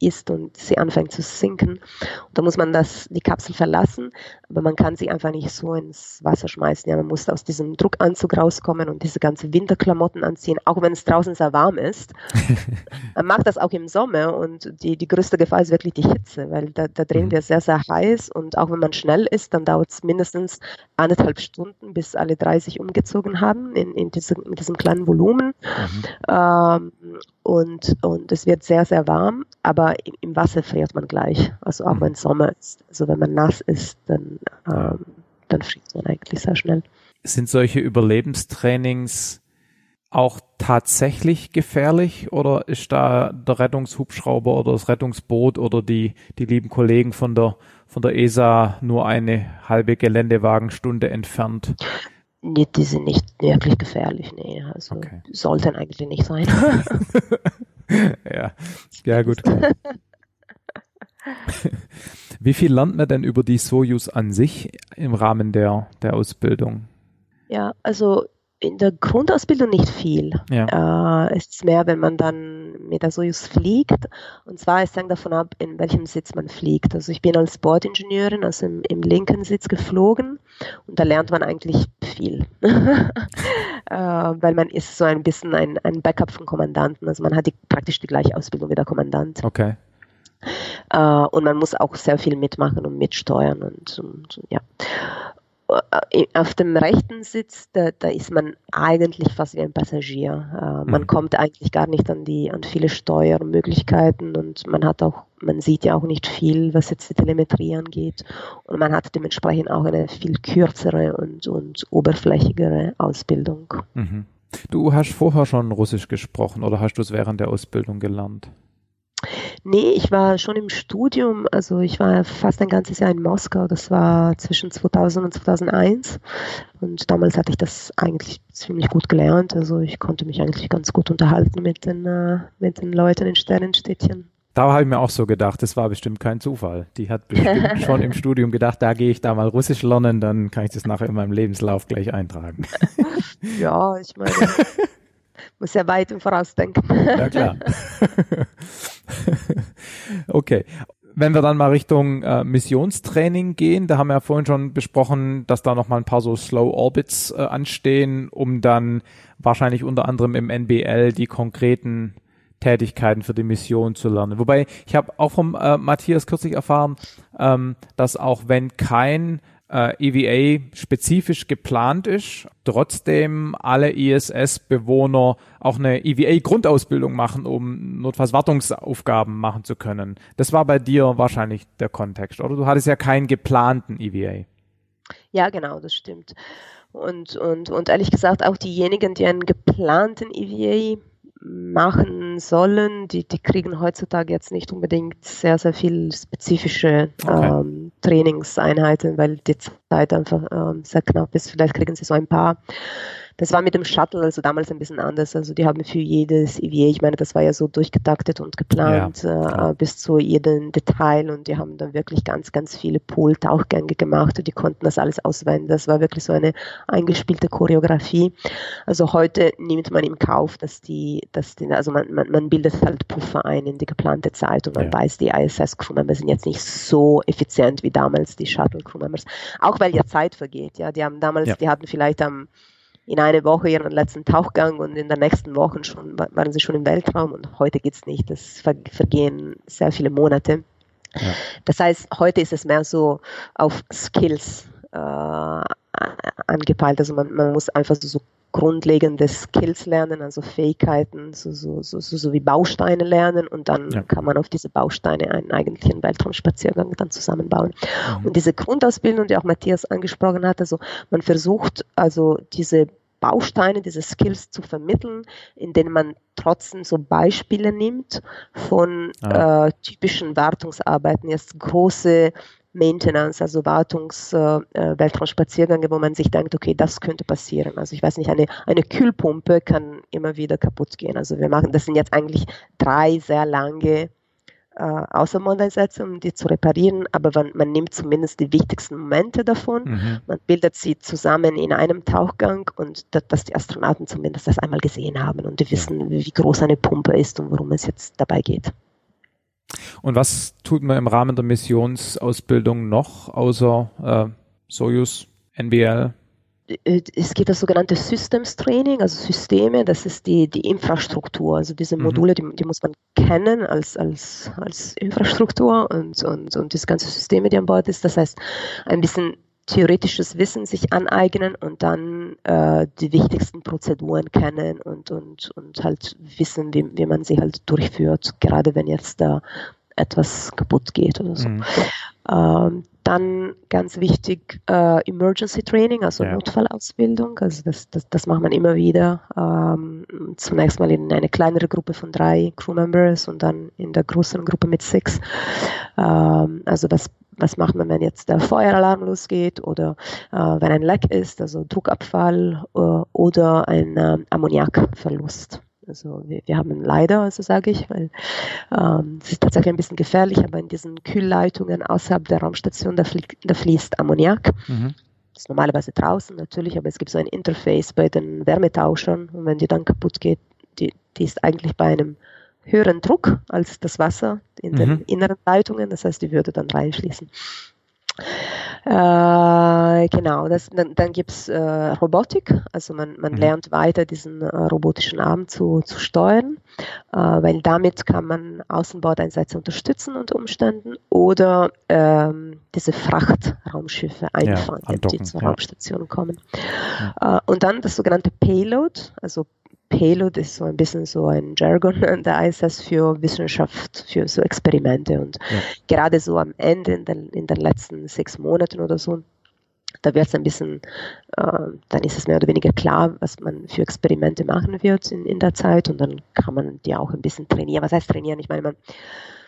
ist und sie anfängt zu sinken. Und da muss man das, die Kapsel verlassen, aber man kann sie einfach nicht so ins Wasser schmeißen. Ja, man muss aus diesem Druckanzug rauskommen und diese ganzen Winterklamotten anziehen, auch wenn es draußen sehr warm ist. [LAUGHS] man macht das auch im Sommer und die, die größte Gefahr ist wirklich die Hitze, weil da, da drehen mhm. wir sehr, sehr heiß und auch wenn man schnell ist, dann dauert es mindestens anderthalb Stunden, bis alle 30 umgezogen haben in, in, diesem, in diesem kleinen Volumen. Mhm. Ähm, und, und es wird sehr, sehr warm, aber im, Wasser friert man gleich. Also auch mhm. wenn Sommer ist. Also wenn man nass ist, dann, ähm, dann friert man eigentlich sehr schnell. Sind solche Überlebenstrainings auch tatsächlich gefährlich oder ist da der Rettungshubschrauber oder das Rettungsboot oder die, die lieben Kollegen von der, von der ESA nur eine halbe Geländewagenstunde entfernt? Nee, die sind nicht wirklich gefährlich, nee. Also okay. sollten eigentlich nicht sein. [LAUGHS] ja, ja gut. [LAUGHS] Wie viel lernt man denn über die Sojus an sich im Rahmen der, der Ausbildung? Ja, also in der Grundausbildung nicht viel. Ja. Äh, es ist mehr, wenn man dann mit der Soyuz fliegt. Und zwar, es hängt davon ab, in welchem Sitz man fliegt. Also ich bin als Bordingenieurin, also im, im linken Sitz geflogen und da lernt man eigentlich viel. [LAUGHS] äh, weil man ist so ein bisschen ein, ein Backup vom Kommandanten. Also man hat die, praktisch die gleiche Ausbildung wie der Kommandant. Okay. Äh, und man muss auch sehr viel mitmachen und mitsteuern und, und ja. Äh, auf dem rechten Sitz, da, da, ist man eigentlich fast wie ein Passagier. Äh, man mhm. kommt eigentlich gar nicht an die, an viele Steuermöglichkeiten und man hat auch, man sieht ja auch nicht viel, was jetzt die Telemetrie angeht. Und man hat dementsprechend auch eine viel kürzere und, und oberflächigere Ausbildung. Mhm. Du hast vorher schon Russisch gesprochen oder hast du es während der Ausbildung gelernt? Nee, ich war schon im Studium, also ich war fast ein ganzes Jahr in Moskau, das war zwischen 2000 und 2001 und damals hatte ich das eigentlich ziemlich gut gelernt, also ich konnte mich eigentlich ganz gut unterhalten mit den, äh, mit den Leuten in Sternenstädtchen. Da habe ich mir auch so gedacht, das war bestimmt kein Zufall. Die hat bestimmt [LAUGHS] schon im Studium gedacht, da gehe ich da mal Russisch lernen, dann kann ich das nachher in meinem Lebenslauf gleich eintragen. [LAUGHS] ja, ich meine, muss ja weit im Voraus denken. Ja, klar. [LAUGHS] okay. Wenn wir dann mal Richtung äh, Missionstraining gehen, da haben wir ja vorhin schon besprochen, dass da noch mal ein paar so Slow Orbits äh, anstehen, um dann wahrscheinlich unter anderem im NBL die konkreten Tätigkeiten für die Mission zu lernen. Wobei ich habe auch vom äh, Matthias kürzlich erfahren, ähm, dass auch wenn kein EVA spezifisch geplant ist, trotzdem alle ISS-Bewohner auch eine EVA-Grundausbildung machen, um notfalls Wartungsaufgaben machen zu können. Das war bei dir wahrscheinlich der Kontext, oder? Du hattest ja keinen geplanten EVA. Ja, genau, das stimmt. Und, und, und ehrlich gesagt, auch diejenigen, die einen geplanten EVA machen sollen, die, die kriegen heutzutage jetzt nicht unbedingt sehr, sehr viel spezifische okay. ähm, Trainingseinheiten, weil die Zeit einfach ähm, sehr knapp ist. Vielleicht kriegen sie so ein paar das war mit dem Shuttle also damals ein bisschen anders. Also die haben für jedes EVA, ich meine, das war ja so durchgetaktet und geplant ja, äh, bis zu jedem Detail und die haben dann wirklich ganz, ganz viele Pool-Tauchgänge gemacht und die konnten das alles auswenden. Das war wirklich so eine eingespielte Choreografie. Also heute nimmt man im Kauf, dass die, dass die, also man, man, man bildet halt Puffer ein in die geplante Zeit und man ja. weiß, die ISS-Crewmembers sind jetzt nicht so effizient wie damals die Shuttle-Crewmembers. Auch weil ja Zeit vergeht, ja. Die haben damals, ja. die hatten vielleicht am in einer Woche ihren letzten Tauchgang und in der nächsten Woche schon waren sie schon im Weltraum und heute geht's nicht. Das vergehen sehr viele Monate. Ja. Das heißt, heute ist es mehr so auf Skills äh, angepeilt. Also man, man muss einfach so, so grundlegende Skills lernen, also Fähigkeiten, so, so, so, so wie Bausteine lernen und dann ja. kann man auf diese Bausteine einen eigentlichen Weltraumspaziergang dann zusammenbauen. Mhm. Und diese Grundausbildung, die auch Matthias angesprochen hat, also man versucht also diese Bausteine, diese Skills zu vermitteln, indem man trotzdem so Beispiele nimmt von ah. äh, typischen Wartungsarbeiten, jetzt große Maintenance, also Wartungs, äh, äh, wo man sich denkt, okay, das könnte passieren. Also ich weiß nicht, eine, eine Kühlpumpe kann immer wieder kaputt gehen. Also wir machen, das sind jetzt eigentlich drei sehr lange äh, Außermodellsätze, um die zu reparieren, aber man, man, nimmt zumindest die wichtigsten Momente davon, mhm. man bildet sie zusammen in einem Tauchgang und das, dass die Astronauten zumindest das einmal gesehen haben und die wissen, wie groß eine Pumpe ist und worum es jetzt dabei geht. Und was tut man im Rahmen der Missionsausbildung noch außer äh, Soyuz, NBL? Äh, es gibt das sogenannte Systems Training, also Systeme, das ist die, die Infrastruktur. Also diese mhm. Module, die, die muss man kennen als, als, als Infrastruktur und, und, und diese ganzen Systeme, die an Bord ist. Das heißt, ein bisschen theoretisches Wissen sich aneignen und dann äh, die wichtigsten Prozeduren kennen und, und, und halt wissen, wie, wie man sie halt durchführt, gerade wenn jetzt da etwas kaputt geht oder so. Mhm. Ähm, dann ganz wichtig äh, Emergency Training, also ja. Notfallausbildung. Also das, das, das macht man immer wieder. Ähm, zunächst mal in eine kleinere Gruppe von drei Crewmembers und dann in der größeren Gruppe mit sechs. Ähm, also was was macht man, wenn jetzt der Feueralarm losgeht oder äh, wenn ein Leck ist, also Druckabfall äh, oder ein äh, Ammoniakverlust. Also wir, wir haben leider, also sage ich, weil ähm, es ist tatsächlich ein bisschen gefährlich, aber in diesen Kühlleitungen außerhalb der Raumstation, da, flie da fließt Ammoniak. Mhm. Das ist normalerweise draußen natürlich, aber es gibt so ein Interface bei den Wärmetauschern und wenn die dann kaputt geht, die, die ist eigentlich bei einem höheren Druck als das Wasser in mhm. den inneren Leitungen. Das heißt, die würde dann reinschließen. Äh, genau, das, dann, dann gibt es äh, Robotik, also man, man mhm. lernt weiter diesen äh, robotischen Arm zu, zu steuern, äh, weil damit kann man Außenbordeinsätze unterstützen unter Umständen oder ähm, diese Frachtraumschiffe einfahren, ja, die zur ja. Raumstation kommen. Ja. Äh, und dann das sogenannte Payload, also Payload ist so ein bisschen so ein Jargon [LAUGHS] der ISS für Wissenschaft, für so Experimente. Und ja. gerade so am Ende, in den, in den letzten sechs Monaten oder so, da wird es ein bisschen, äh, dann ist es mehr oder weniger klar, was man für Experimente machen wird in, in der Zeit und dann kann man die auch ein bisschen trainieren. Was heißt trainieren? Ich meine, man,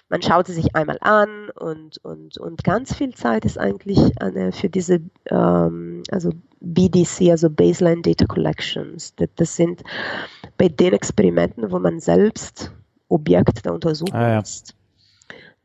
man schaut sie sich einmal an und, und, und ganz viel Zeit ist eigentlich eine, für diese, ähm, also BDC, also Baseline Data Collections. Das, das, sind bei den Experimenten, wo man selbst Objekt der Untersuchung ah, ja. ist.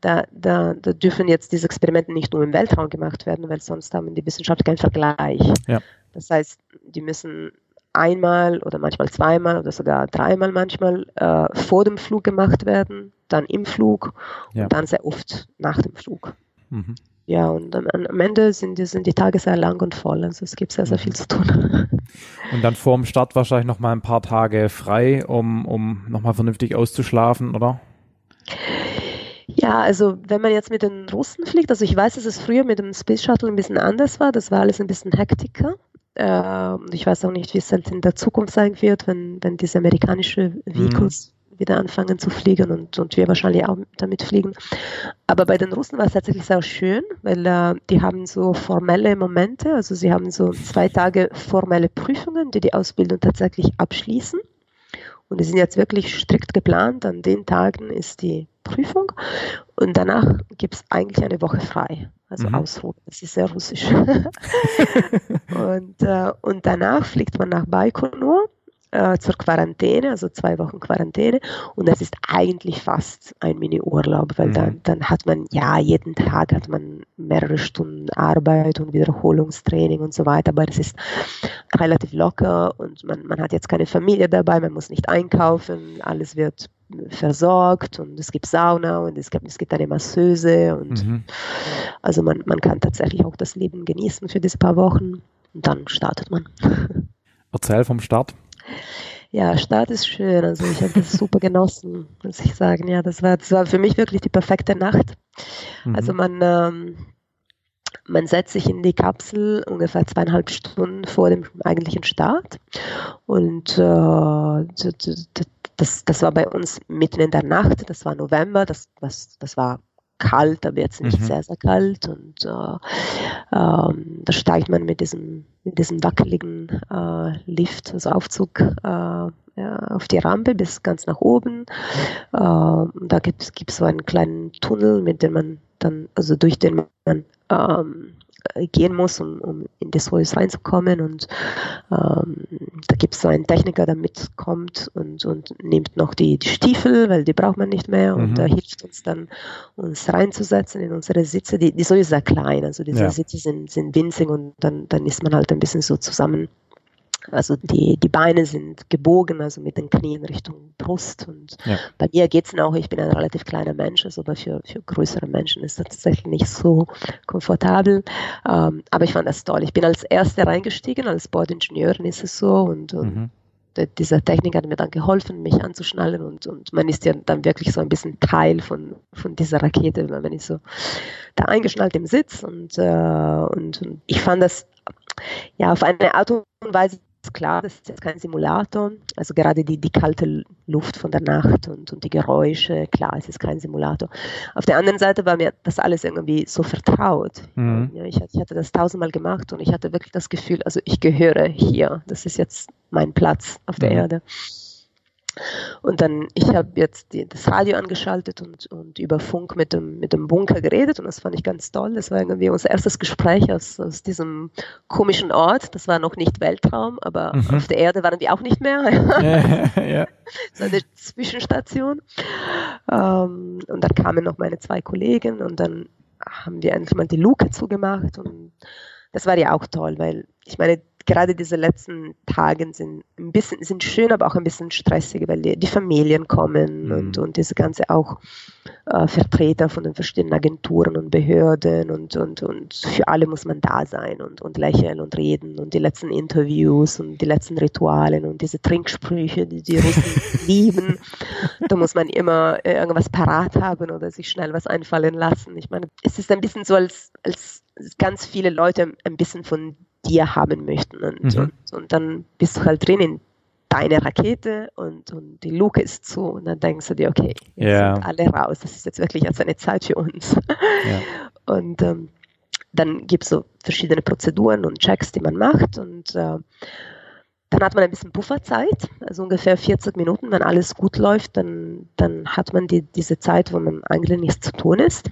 Da, da, da dürfen jetzt diese Experimente nicht nur im Weltraum gemacht werden, weil sonst haben die Wissenschaftler keinen Vergleich. Ja. Das heißt, die müssen einmal oder manchmal zweimal oder sogar dreimal manchmal äh, vor dem Flug gemacht werden, dann im Flug ja. und dann sehr oft nach dem Flug. Mhm. Ja, und am, am, Ende sind die, sind die Tage sehr lang und voll, also es gibt sehr, sehr mhm. viel zu tun. [LAUGHS] Und dann vor dem Start wahrscheinlich nochmal ein paar Tage frei, um, um nochmal vernünftig auszuschlafen, oder? Ja, also wenn man jetzt mit den Russen fliegt, also ich weiß, dass es früher mit dem Space Shuttle ein bisschen anders war, das war alles ein bisschen hektiker. Äh, ich weiß auch nicht, wie es halt in der Zukunft sein wird, wenn, wenn diese amerikanischen Vehicles mhm. Wieder anfangen zu fliegen und, und wir wahrscheinlich auch damit fliegen. Aber bei den Russen war es tatsächlich sehr schön, weil äh, die haben so formelle Momente, also sie haben so zwei Tage formelle Prüfungen, die die Ausbildung tatsächlich abschließen. Und die sind jetzt wirklich strikt geplant. An den Tagen ist die Prüfung und danach gibt es eigentlich eine Woche frei. Also mhm. Ausruhen. Das ist sehr russisch. [LAUGHS] und, äh, und danach fliegt man nach Baikonur äh, zur Quarantäne, also zwei Wochen Quarantäne. Und das ist eigentlich fast ein Mini-Urlaub, weil mhm. dann, dann hat man, ja, jeden Tag hat man mehrere Stunden Arbeit und Wiederholungstraining und so weiter, aber das ist relativ locker und man, man hat jetzt keine Familie dabei, man muss nicht einkaufen, alles wird versorgt und es gibt Sauna und es gibt, es gibt eine Masseuse und mhm. also man, man kann tatsächlich auch das Leben genießen für diese paar Wochen und dann startet man. [LAUGHS] Erzähl vom Start. Ja, Start ist schön. Also ich habe das [LAUGHS] super genossen, muss ich sagen. Ja, das war, das war für mich wirklich die perfekte Nacht. Mhm. Also man, ähm, man setzt sich in die Kapsel ungefähr zweieinhalb Stunden vor dem eigentlichen Start. Und äh, das, das war bei uns mitten in der Nacht, das war November, das, das, das war kalt, aber jetzt nicht mhm. sehr, sehr kalt. Und äh, ähm, da steigt man mit diesem, mit diesem wackeligen äh, Lift, also Aufzug, äh, ja, auf die Rampe bis ganz nach oben. Äh, da gibt es so einen kleinen Tunnel, mit dem man dann, also durch den man ähm, äh, gehen muss, um, um in das Soyuz reinzukommen. Und ähm, da gibt es so einen Techniker, der mitkommt und, und nimmt noch die, die Stiefel, weil die braucht man nicht mehr. Und mhm. der hilft uns dann, uns reinzusetzen in unsere Sitze. Die, die Soyuz ist sehr klein, also diese ja. Sitze sind, sind winzig und dann, dann ist man halt ein bisschen so zusammen also die, die Beine sind gebogen, also mit den Knien Richtung Brust. Und ja. bei mir geht es auch, ich bin ein relativ kleiner Mensch, also aber für, für größere Menschen ist das tatsächlich nicht so komfortabel. Ähm, aber ich fand das toll. Ich bin als Erste reingestiegen, als Bordingenieurin ist es so und, und mhm dieser Technik hat mir dann geholfen, mich anzuschnallen und, und man ist ja dann wirklich so ein bisschen Teil von, von dieser Rakete, weil man ist so da eingeschnallt im Sitz und, äh, und, und ich fand das ja auf eine Art und Weise klar, das ist jetzt kein Simulator. Also gerade die, die kalte Luft von der Nacht und, und die Geräusche, klar, es ist kein Simulator. Auf der anderen Seite war mir das alles irgendwie so vertraut. Mhm. Ja, ich, ich, hatte das tausendmal gemacht und ich hatte wirklich das Gefühl, also ich gehöre hier. Das ist jetzt mein Platz auf der mhm. Erde. Und dann, ich habe jetzt die, das Radio angeschaltet und, und über Funk mit dem, mit dem Bunker geredet und das fand ich ganz toll. Das war irgendwie unser erstes Gespräch aus, aus diesem komischen Ort. Das war noch nicht Weltraum, aber mhm. auf der Erde waren wir auch nicht mehr. [LAUGHS] ja, ja. So eine Zwischenstation. Ähm, und dann kamen noch meine zwei Kollegen und dann haben wir endlich mal die Luke zugemacht und das war ja auch toll, weil ich meine, gerade diese letzten Tage sind ein bisschen sind schön, aber auch ein bisschen stressig, weil die, die Familien kommen mhm. und, und diese ganze auch äh, Vertreter von den verschiedenen Agenturen und Behörden und, und, und für alle muss man da sein und, und lächeln und reden und die letzten Interviews und die letzten Ritualen und diese Trinksprüche, die die Russen [LAUGHS] lieben. Da muss man immer äh, irgendwas parat haben oder sich schnell was einfallen lassen. Ich meine, es ist ein bisschen so, als, als ganz viele Leute ein bisschen von dir haben möchten. Und, mhm. und, und, dann bist du halt drin in deine Rakete und, und die Luke ist zu und dann denkst du dir, okay, jetzt yeah. sind alle raus, das ist jetzt wirklich jetzt eine Zeit für uns. Ja. [LAUGHS] Und ähm, dann gibt es so verschiedene Prozeduren und Checks, die man macht und äh, dann hat man ein bisschen Pufferzeit, also ungefähr 40 Minuten. Wenn alles gut läuft, dann, dann hat man die, diese Zeit, wo man eigentlich nichts zu tun ist.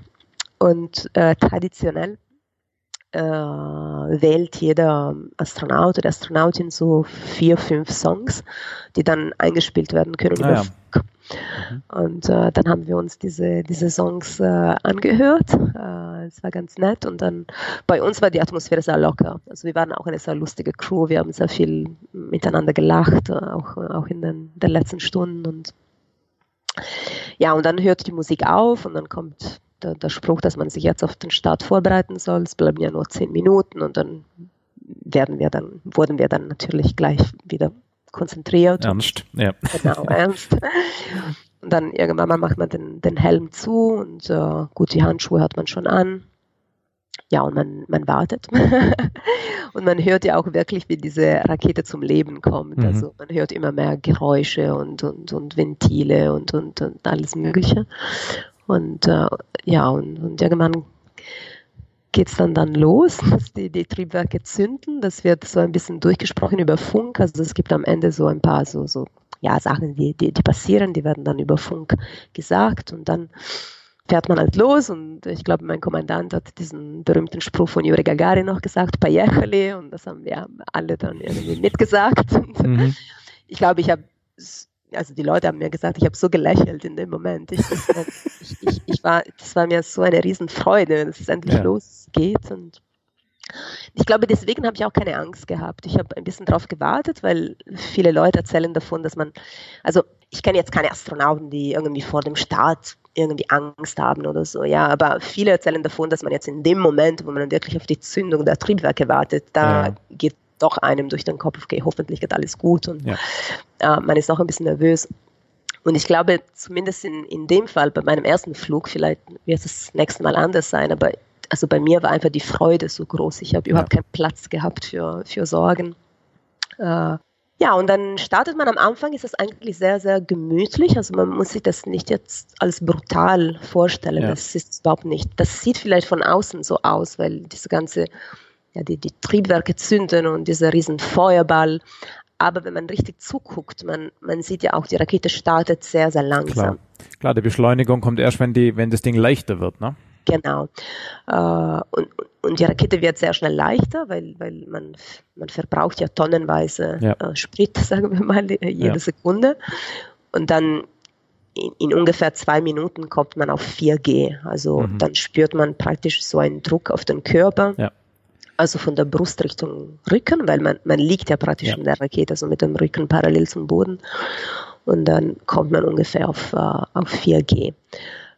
Und äh, traditionell äh, wählt jeder Astronaut oder Astronautin so vier, fünf Songs, die dann eingespielt werden können. Ah, ja. Mhm. Und äh, dann haben wir uns diese, diese Songs äh, angehört. Äh, es war ganz nett. Und dann bei uns war die Atmosphäre sehr locker. Also wir waren auch eine sehr lustige Crew. Wir haben sehr viel miteinander gelacht, äh, auch, auch in den, den letzten Stunden. Und ja, und dann hört die Musik auf und dann kommt der, der Spruch, dass man sich jetzt auf den Start vorbereiten soll. Es bleiben ja nur zehn Minuten und dann werden wir dann, wurden wir dann natürlich gleich wieder konzentriert. Ernst, ja. Genau, ernst. Und [LAUGHS] dann irgendwann macht man den, den Helm zu und äh, gut, die Handschuhe hat man schon an. Ja, und man, man wartet. [LAUGHS] und man hört ja auch wirklich, wie diese Rakete zum Leben kommt. Mhm. Also man hört immer mehr Geräusche und, und, und Ventile und, und, und alles Mögliche. Und äh, ja, und, und irgendwann geht es dann, dann los, [LAUGHS] dass die, die Triebwerke zünden. Das wird so ein bisschen durchgesprochen über Funk. Also es gibt am Ende so ein paar so, so ja, Sachen, die, die, die passieren, die werden dann über Funk gesagt und dann fährt man halt los und ich glaube, mein Kommandant hat diesen berühmten Spruch von Juri Gagarin noch gesagt, Pajechali und das haben wir alle dann irgendwie mitgesagt. Mhm. Ich glaube, ich habe also die Leute haben mir gesagt, ich habe so gelächelt in dem Moment. Ich, das, ich, ich, ich, war, das war mir so eine Riesenfreude, dass es endlich ja. losgeht. Und ich glaube, deswegen habe ich auch keine Angst gehabt. Ich habe ein bisschen darauf gewartet, weil viele Leute erzählen davon, dass man, also ich kenne jetzt keine Astronauten, die irgendwie vor dem Start irgendwie Angst haben oder so, ja, aber viele erzählen davon, dass man jetzt in dem Moment, wo man wirklich auf die Zündung der Triebwerke wartet, da ja. geht doch einem durch den Kopf, okay, hoffentlich geht alles gut und ja. äh, man ist auch ein bisschen nervös. Und ich glaube, zumindest in, in dem Fall, bei meinem ersten Flug, vielleicht wird es das nächste Mal anders sein, aber also bei mir war einfach die Freude so groß. Ich habe ja. überhaupt keinen Platz gehabt für, für Sorgen. Äh, ja, und dann startet man am Anfang, ist es eigentlich sehr, sehr gemütlich. Also man muss sich das nicht jetzt als brutal vorstellen. Ja. Das ist überhaupt nicht. Das sieht vielleicht von außen so aus, weil diese ganze ja, die, die Triebwerke zünden und dieser riesen Feuerball. Aber wenn man richtig zuguckt, man, man sieht ja auch, die Rakete startet sehr, sehr langsam. Klar, Klar die Beschleunigung kommt erst, wenn, die, wenn das Ding leichter wird, ne? Genau. Äh, und, und die Rakete wird sehr schnell leichter, weil, weil man, man verbraucht ja tonnenweise ja. Äh, Sprit, [LAUGHS] sagen wir mal, jede ja. Sekunde. Und dann in, in, ungefähr zwei Minuten kommt man auf 4G. Also mhm. dann spürt man praktisch so einen Druck auf den Körper. Ja also von der Brust Richtung Rücken, weil man, man liegt ja praktisch ja. in der Rakete, also mit dem Rücken parallel zum Boden. Und dann kommt man ungefähr auf, uh, auf 4G.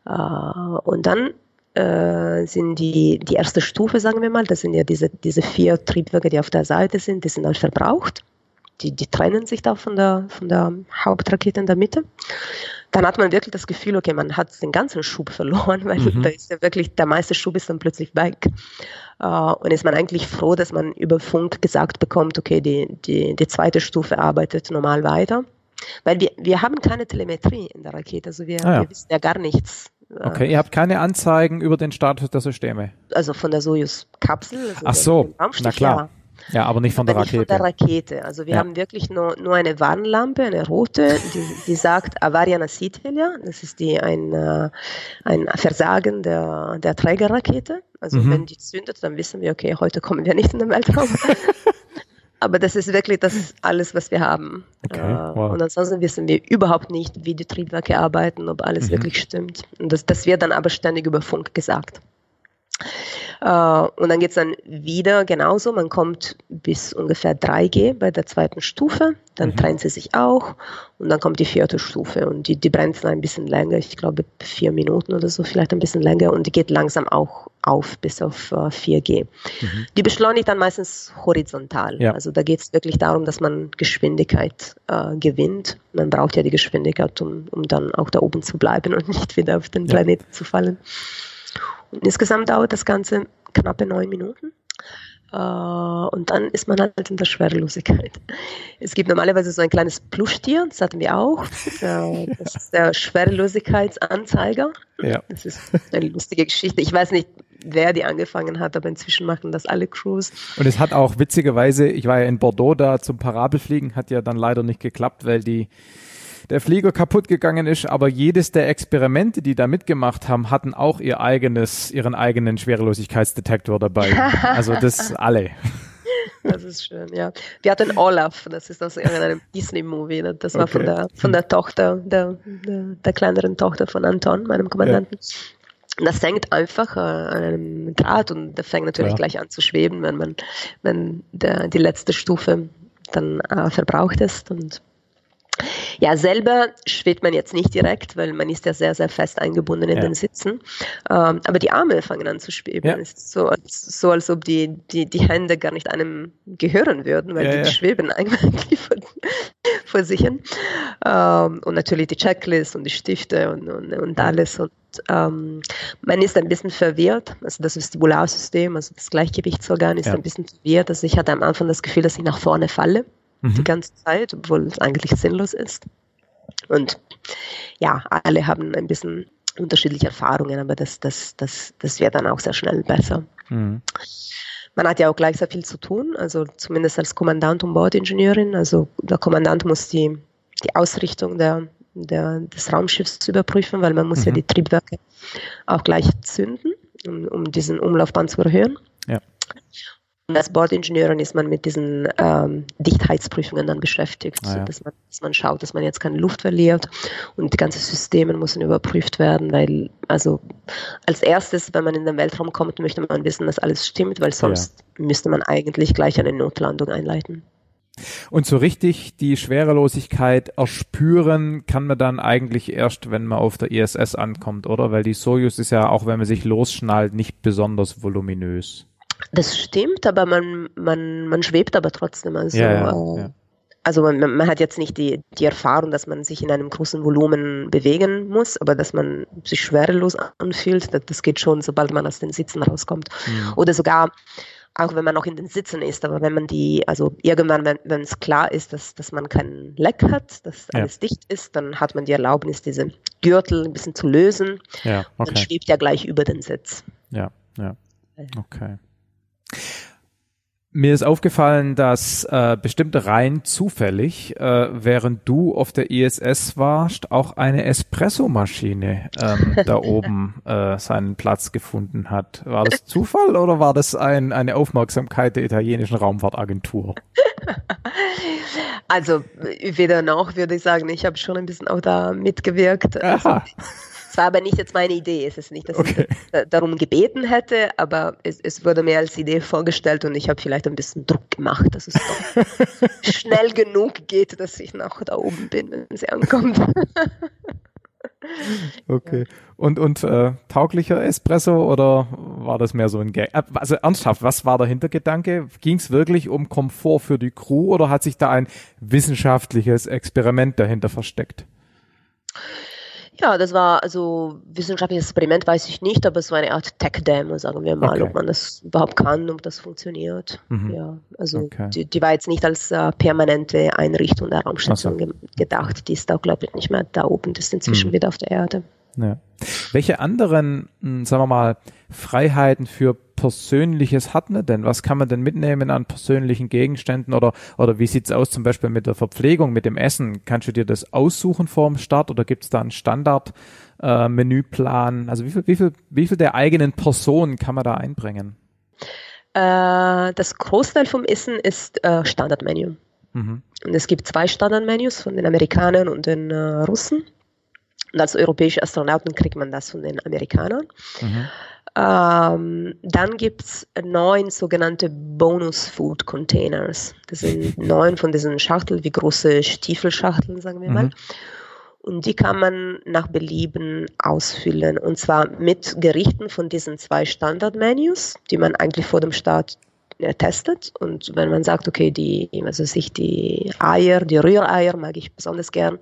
Uh, äh, und dann uh, sind die, die erste Stufe, sagen wir mal, das sind ja diese, diese vier Triebwerke, die auf der Seite sind, die sind dann verbraucht. Die, die trennen sich da von der, von der Hauptrakete in der Mitte dann hat man wirklich das Gefühl, okay, man hat den ganzen Schub verloren, [LAUGHS] weil mhm. da ist ja wirklich, der meiste Schub ist dann plötzlich weg. Uh, und ist man eigentlich froh, dass man über Funk gesagt bekommt, okay, die, die, die zweite Stufe arbeitet normal weiter. Weil wir, wir haben keine Telemetrie in der Rakete, also wir, ah, ja. wir wissen ja gar nichts. Okay, ihr habt keine Anzeigen über den Status der Systeme? Also von der Soyuz-Kapsel. Also Ach so, na klar. Ja. Ja, aber nicht von der Rakete. Nicht von der Rakete. Also wir ja. haben wirklich nur, nur eine Warnlampe, eine rote, die, die sagt Avaria Nasitelia. Das ist die ein, äh, ein Versagen der, der Trägerrakete. Also mhm. wenn die zündet, dann wissen wir, okay, heute kommen wir nicht in den Weltraum. [LAUGHS] aber das ist wirklich das alles, was wir haben. Okay, äh, wow. Und ansonsten wissen wir überhaupt nicht, wie die Triebwerke arbeiten, ob alles mhm. wirklich stimmt. Und das, das wird dann aber ständig über Funk gesagt. Äh, und dann geht es dann wieder genauso. Man kommt bis ungefähr 3G bei der zweiten Stufe. Dann mhm. trennt sie sich auch. Und dann kommt die vierte Stufe. Und die, die brennt dann ein bisschen länger. Ich glaube, vier Minuten oder so, vielleicht ein bisschen länger. Und die geht langsam auch auf bis auf äh, 4G. Mhm. Die beschleunigt dann meistens horizontal. Ja. Also da geht es wirklich darum, dass man Geschwindigkeit äh, gewinnt. Man braucht ja die Geschwindigkeit, um, um dann auch da oben zu bleiben [LAUGHS] und nicht wieder auf den Planeten ja. zu fallen. Insgesamt dauert das Ganze knappe neun Minuten. Uh, und dann ist man halt in der Schwerelosigkeit. Es gibt normalerweise so ein kleines Pluschtier, das hatten wir auch. Uh, das ist der Schwerelosigkeitsanzeiger. Ja. Das ist eine lustige Geschichte. Ich weiß nicht, wer die angefangen hat, aber inzwischen machen das alle Crews. Und es hat auch witzigerweise, ich war ja in Bordeaux da zum Parabelfliegen, hat ja dann leider nicht geklappt, weil die der Flieger kaputt gegangen ist, aber jedes der Experimente, die da mitgemacht haben, hatten auch ihr eigenes, ihren eigenen Schwerelosigkeitsdetektor dabei. [LAUGHS] Also das alle. Das ist schön, ja. Wir hatten Olaf, das ist aus irgendeinem Disney-Movie. Ne? Das war okay. von der von der Tochter, der, der, der, kleineren Tochter von Anton, meinem Kommandanten. Ja. Das hängt einfach äh, an einem Draht und der fängt natürlich ja. gleich an zu schweben, wenn man, wenn der, die letzte Stufe dann äh, verbraucht ist und ja, selber schwebt man jetzt nicht direkt, weil man ist ja sehr, sehr fest eingebunden in ja. den Sitzen. Ähm, aber die Arme fangen an zu schweben. Ja. Es ist so, als, so, als ob die, die, die Hände gar nicht einem gehören würden, weil ja, die schweben eigentlich vor, vor sich hin. Ähm, und natürlich die Checklist und die Stifte und, und, und alles. Und ähm, man ist ein bisschen verwirrt. Also das Vestibularsystem, also das Gleichgewichtsorgan ist ein bisschen verwirrt. Also ich hatte am Anfang das Gefühl, dass ich nach vorne falle mhm. die ganze Zeit, obwohl es eigentlich sinnlos ist. Und ja, alle haben ein bisschen unterschiedliche Erfahrungen, aber das, das, das, das wird dann auch sehr schnell besser. Mhm. Man hat ja auch gleich sehr viel zu tun, also zumindest als Kommandant und Bordingenieurin. Also der Kommandant muss die, die Ausrichtung der, der, des Raumschiffs überprüfen, weil man muss mhm. ja die Triebwerke auch gleich zünden, um, um diesen Umlaufbahn zu erhöhen. Ja. Als Bordingenieurin ist man mit diesen ähm, Dichtheitsprüfungen dann beschäftigt, ah, ja. dass, man, dass, man, schaut, dass man jetzt keine Luft verliert und die ganzen Systeme müssen überprüft werden, weil also als erstes, wenn man in den Weltraum kommt, möchte man wissen, dass alles stimmt, weil sonst ja. müsste man eigentlich gleich eine Notlandung einleiten. Und so richtig die Schwerelosigkeit erspüren kann man dann eigentlich erst, wenn man auf der ISS ankommt, oder? Weil die Soyuz ist ja, auch wenn man sich losschnallt, nicht besonders voluminös. Das stimmt, aber man, man, man schwebt aber trotzdem. Also, ja, ja, äh, ja. also man, man hat jetzt nicht die, die Erfahrung, dass man sich in einem großen Volumen bewegen muss, aber dass man sich schwerelos anfühlt, das, das geht schon, sobald man aus den Sitzen rauskommt. Mhm. Oder sogar auch wenn man noch in den Sitzen ist, aber wenn man die, also irgendwann, wenn, wenn es klar ist, dass, dass man keinen Leck hat, dass ja. alles dicht ist, dann hat man die Erlaubnis, diese Gürtel ein bisschen zu lösen. Ja, okay. Dann schwebt ja gleich über den Sitz. Ja, ja. Okay. Mir ist aufgefallen, dass äh, bestimmte rein zufällig, äh, während du auf der ISS warst, auch eine Espressomaschine ähm, [LAUGHS] da oben äh, seinen Platz gefunden hat. War das Zufall oder war das ein, eine Aufmerksamkeit der italienischen Raumfahrtagentur? Also weder noch würde ich sagen, ich habe schon ein bisschen auch da mitgewirkt. Also, es war aber nicht jetzt meine Idee. Es ist nicht, dass okay. ich darum gebeten hätte, aber es, es, wurde mir als Idee vorgestellt und ich habe vielleicht ein bisschen Druck gemacht, dass es doch [LAUGHS] schnell genug geht, dass ich noch da oben bin, wenn sie ankommt. [LAUGHS] Okay. Und, und äh, tauglicher Espresso oder war das mehr so ein Gag? Äh, also ernsthaft, was war der Hintergedanke? Ging es wirklich um Komfort für die Crew oder hat sich da ein wissenschaftliches Experiment dahinter versteckt? Ja, das war also wissenschaftliches Experiment, weiß ich nicht, aber es war eine Art Tech-Demo, sagen wir mal, okay. ob man das überhaupt kann, ob das funktioniert. Mhm. Ja, also okay. die, die, war jetzt nicht als äh, permanente Einrichtung der Raumstation so. ge gedacht. Die ist auch, glaube ich, nicht mehr da oben, das ist inzwischen mhm. wieder auf der Erde. Ja. Welche anderen, hm, sagen wir mal, Freiheiten für Persönliches hat man denn? Was kann man denn mitnehmen an persönlichen Gegenständen oder, oder wie sieht's aus zum Beispiel mit der Verpflegung, mit dem Essen? Kannst du dir das aussuchen vor dem Start oder gibt's da einen Standard-Menüplan? Äh, also wie viel, wie viel, wie viel der eigenen Person kann man da einbringen? Äh, das Großteil vom Essen ist äh, Standardmenü. Mhm. Und es gibt zwei Standardmenüs von den Amerikanern und den äh, Russen. Und als europäische Astronauten kriegt man das von den Amerikanern. Mhm. Ähm, dann gibt es neun sogenannte Bonus Food Containers. Das sind [LAUGHS] neun von diesen Schachteln, wie große Stiefelschachteln, sagen wir mal. Mhm. Und die kann man nach Belieben ausfüllen. Und zwar mit Gerichten von diesen zwei Standardmenüs, die man eigentlich vor dem Start äh, testet. Und wenn man sagt, okay, die, also sich die Eier, die Rühreier mag ich besonders gern,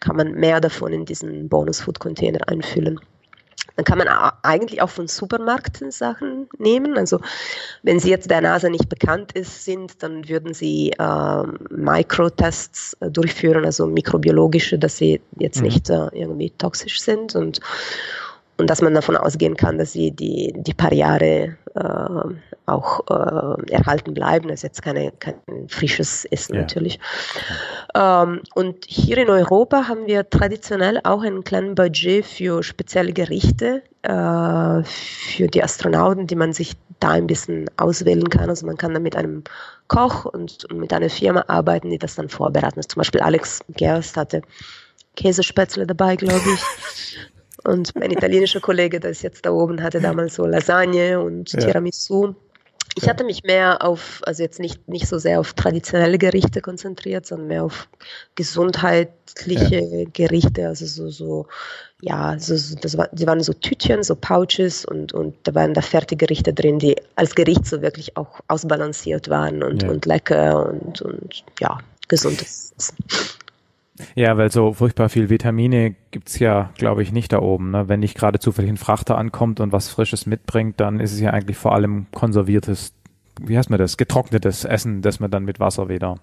kann man mehr davon in diesen Bonus Food Container einfüllen. Dann kann man eigentlich auch von Supermärkten Sachen nehmen. Also wenn sie jetzt der NASA nicht bekannt ist, sind, dann würden sie äh, Mikrotests äh, durchführen, also mikrobiologische, dass sie jetzt mhm. nicht äh, irgendwie toxisch sind und und dass man davon ausgehen kann, dass sie die, die paar Jahre äh, auch äh, erhalten bleiben. Das ist jetzt keine, kein frisches Essen ja. natürlich. Ähm, und hier in Europa haben wir traditionell auch ein kleines Budget für spezielle Gerichte äh, für die Astronauten, die man sich da ein bisschen auswählen kann. Also man kann dann mit einem Koch und, und mit einer Firma arbeiten, die das dann vorbereiten. Also zum Beispiel Alex Gerst hatte Käsespätzle dabei, glaube ich. [LAUGHS] Und mein italienischer Kollege, der ist jetzt da oben, hatte damals so Lasagne und ja. Tiramisu. Ich hatte mich mehr auf, also jetzt nicht, nicht so sehr auf traditionelle Gerichte konzentriert, sondern mehr auf gesundheitliche ja. Gerichte, also so, so, ja, so, so, das war, die waren so Tütchen, so Pouches und, und da waren da fertige Gerichte drin, die als Gericht so wirklich auch ausbalanciert waren und, ja. und lecker und, und ja, gesundes Essen. Ja, weil so furchtbar viel Vitamine gibt's ja, glaube ich, nicht da oben. Ne? Wenn nicht gerade zufällig ein Frachter ankommt und was Frisches mitbringt, dann ist es ja eigentlich vor allem konserviertes, wie heißt man das, getrocknetes Essen, das man dann mit Wasser wieder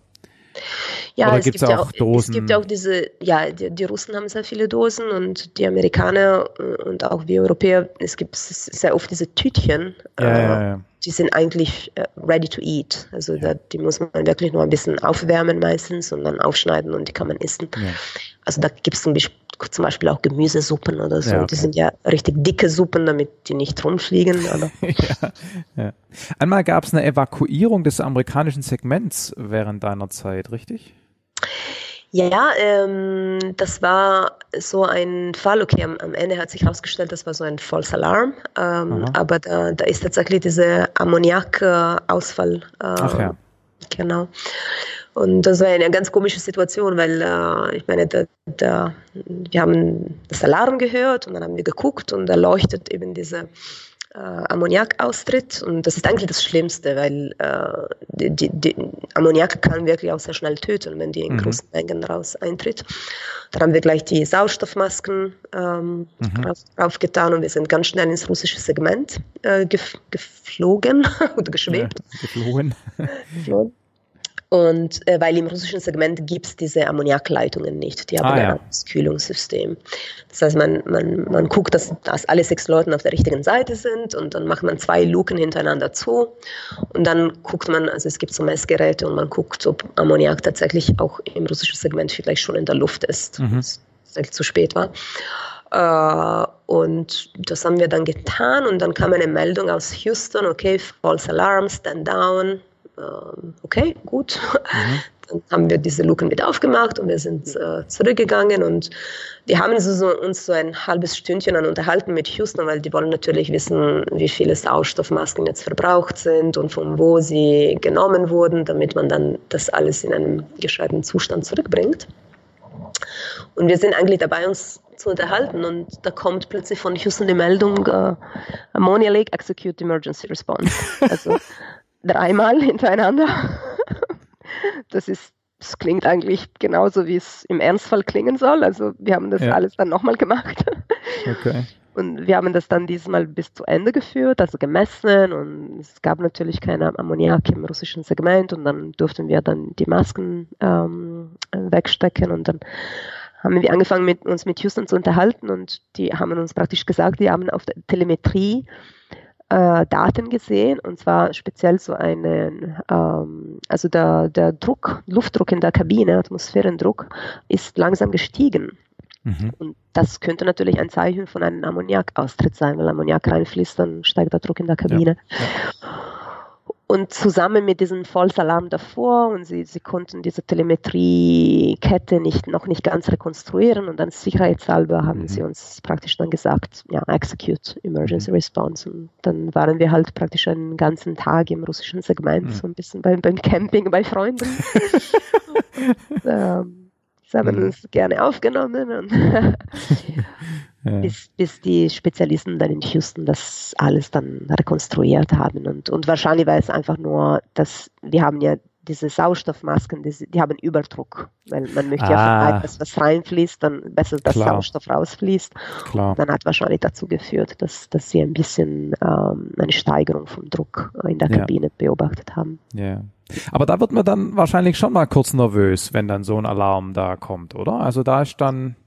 ja, Oder es gibt ja auch Dosen? Es gibt auch diese, ja, die, die, Russen haben sehr viele Dosen und die Amerikaner äh, und auch wir Europäer, es gibt sehr oft diese Tütchen. Ja, äh, ja, ja. Die sind eigentlich äh, ready to eat. Also da, die muss man wirklich nur ein bisschen aufwärmen meistens und dann aufschneiden und die kann man essen. Also da gibt es zum Beispiel zum Beispiel auch Gemüsesuppen oder so. Ja, okay. Die sind ja richtig dicke Suppen, damit die nicht rumfliegen. [LAUGHS] ja, ja. Einmal gab es eine Evakuierung des amerikanischen Segments während deiner Zeit, richtig? Ja, ähm, das war so ein Fall, okay, am, am Ende hat sich herausgestellt, das war so ein False Alarm, ähm, aber da, da ist tatsächlich dieser Ammoniakausfall. Äh, Ach ja. Genau. Und das war eine ganz komische Situation, weil äh, ich meine, da, da, wir haben das Alarm gehört und dann haben wir geguckt und da leuchtet eben dieser äh, Ammoniakaustritt und das ist eigentlich das Schlimmste, weil äh, die, die, die Ammoniak kann wirklich auch sehr schnell töten, wenn die in mhm. großen Mengen raus eintritt. Dann haben wir gleich die Sauerstoffmasken ähm, mhm. und wir sind ganz schnell ins russische Segment äh, gef geflogen [LAUGHS] oder geschwebt. Ja, geflogen. geflogen. Und äh, weil im russischen Segment gibt es diese Ammoniakleitungen nicht, die haben ah, ja. ein Kühlungssystem. Das heißt, man, man, man guckt, dass, dass alle sechs Leute auf der richtigen Seite sind und dann macht man zwei Luken hintereinander zu und dann guckt man, also es gibt so Messgeräte und man guckt, ob Ammoniak tatsächlich auch im russischen Segment vielleicht schon in der Luft ist, mhm. was zu spät war. Uh, und das haben wir dann getan und dann kam eine Meldung aus Houston, okay, false alarm, stand down, okay, gut. Mhm. [LAUGHS] Dann haben wir diese Luken wieder aufgemacht und wir sind äh, zurückgegangen und die haben so, uns so ein halbes Stündchen dann unterhalten mit Houston, weil die wollen natürlich wissen, wie viele Sauerstoffmasken jetzt verbraucht sind und von wo sie genommen wurden, damit man dann das alles in einem gescheiten Zustand zurückbringt. Und wir sind eigentlich dabei, uns zu unterhalten und da kommt plötzlich von Houston die Meldung, uh, Ammonia Lake Execute Emergency Response. Also [LAUGHS] dreimal [LAUGHS] hintereinander. Das ist, das klingt eigentlich genauso, wie es im Ernstfall klingen soll. Also wir haben das ja. alles dann nochmal gemacht. Okay. Und wir haben das dann diesmal bis zu Ende geführt, also gemessen und es gab natürlich keine Ammoniak im russischen Segment und dann durften wir dann die Masken ähm, wegstecken und dann haben wir angefangen mit uns mit Houston zu unterhalten und die haben uns praktisch gesagt, die haben auf der Telemetrie äh, Daten gesehen und zwar speziell so einen, ähm, also der, der Druck, Luftdruck in der Kabine, Atmosphärendruck ist langsam gestiegen. Mhm. Und das könnte natürlich ein Zeichen von einem Ammoniakaustritt sein, weil Ammoniak reinfließt, dann steigt der Druck in der Kabine. Ja. Ja. Und zusammen mit diesem False-Alarm davor und sie, sie konnten diese Telemetriekette nicht, noch nicht ganz rekonstruieren und dann sicherheitshalber haben mhm. sie uns praktisch dann gesagt, ja, execute emergency mhm. response. Und dann waren wir halt praktisch einen ganzen Tag im russischen Segment, mhm. so ein bisschen beim, beim Camping bei Freunden. [LAUGHS] ähm, sie haben mhm. uns gerne aufgenommen und [LAUGHS] ja. bis, bis die Spezialisten dann in Houston das alles dann rekonstruiert haben. Und, und wahrscheinlich war es einfach nur, dass wir haben ja diese Sauerstoffmasken, die, die haben Überdruck, weil man möchte ah. ja vermeiden, dass was reinfließt, dann besser, dass Klar. Sauerstoff rausfließt. Klar. dann hat wahrscheinlich dazu geführt, dass, dass sie ein bisschen ähm, eine Steigerung vom Druck in der Kabine ja. beobachtet haben. Ja. Aber da wird man dann wahrscheinlich schon mal kurz nervös, wenn dann so ein Alarm da kommt, oder? Also da ist dann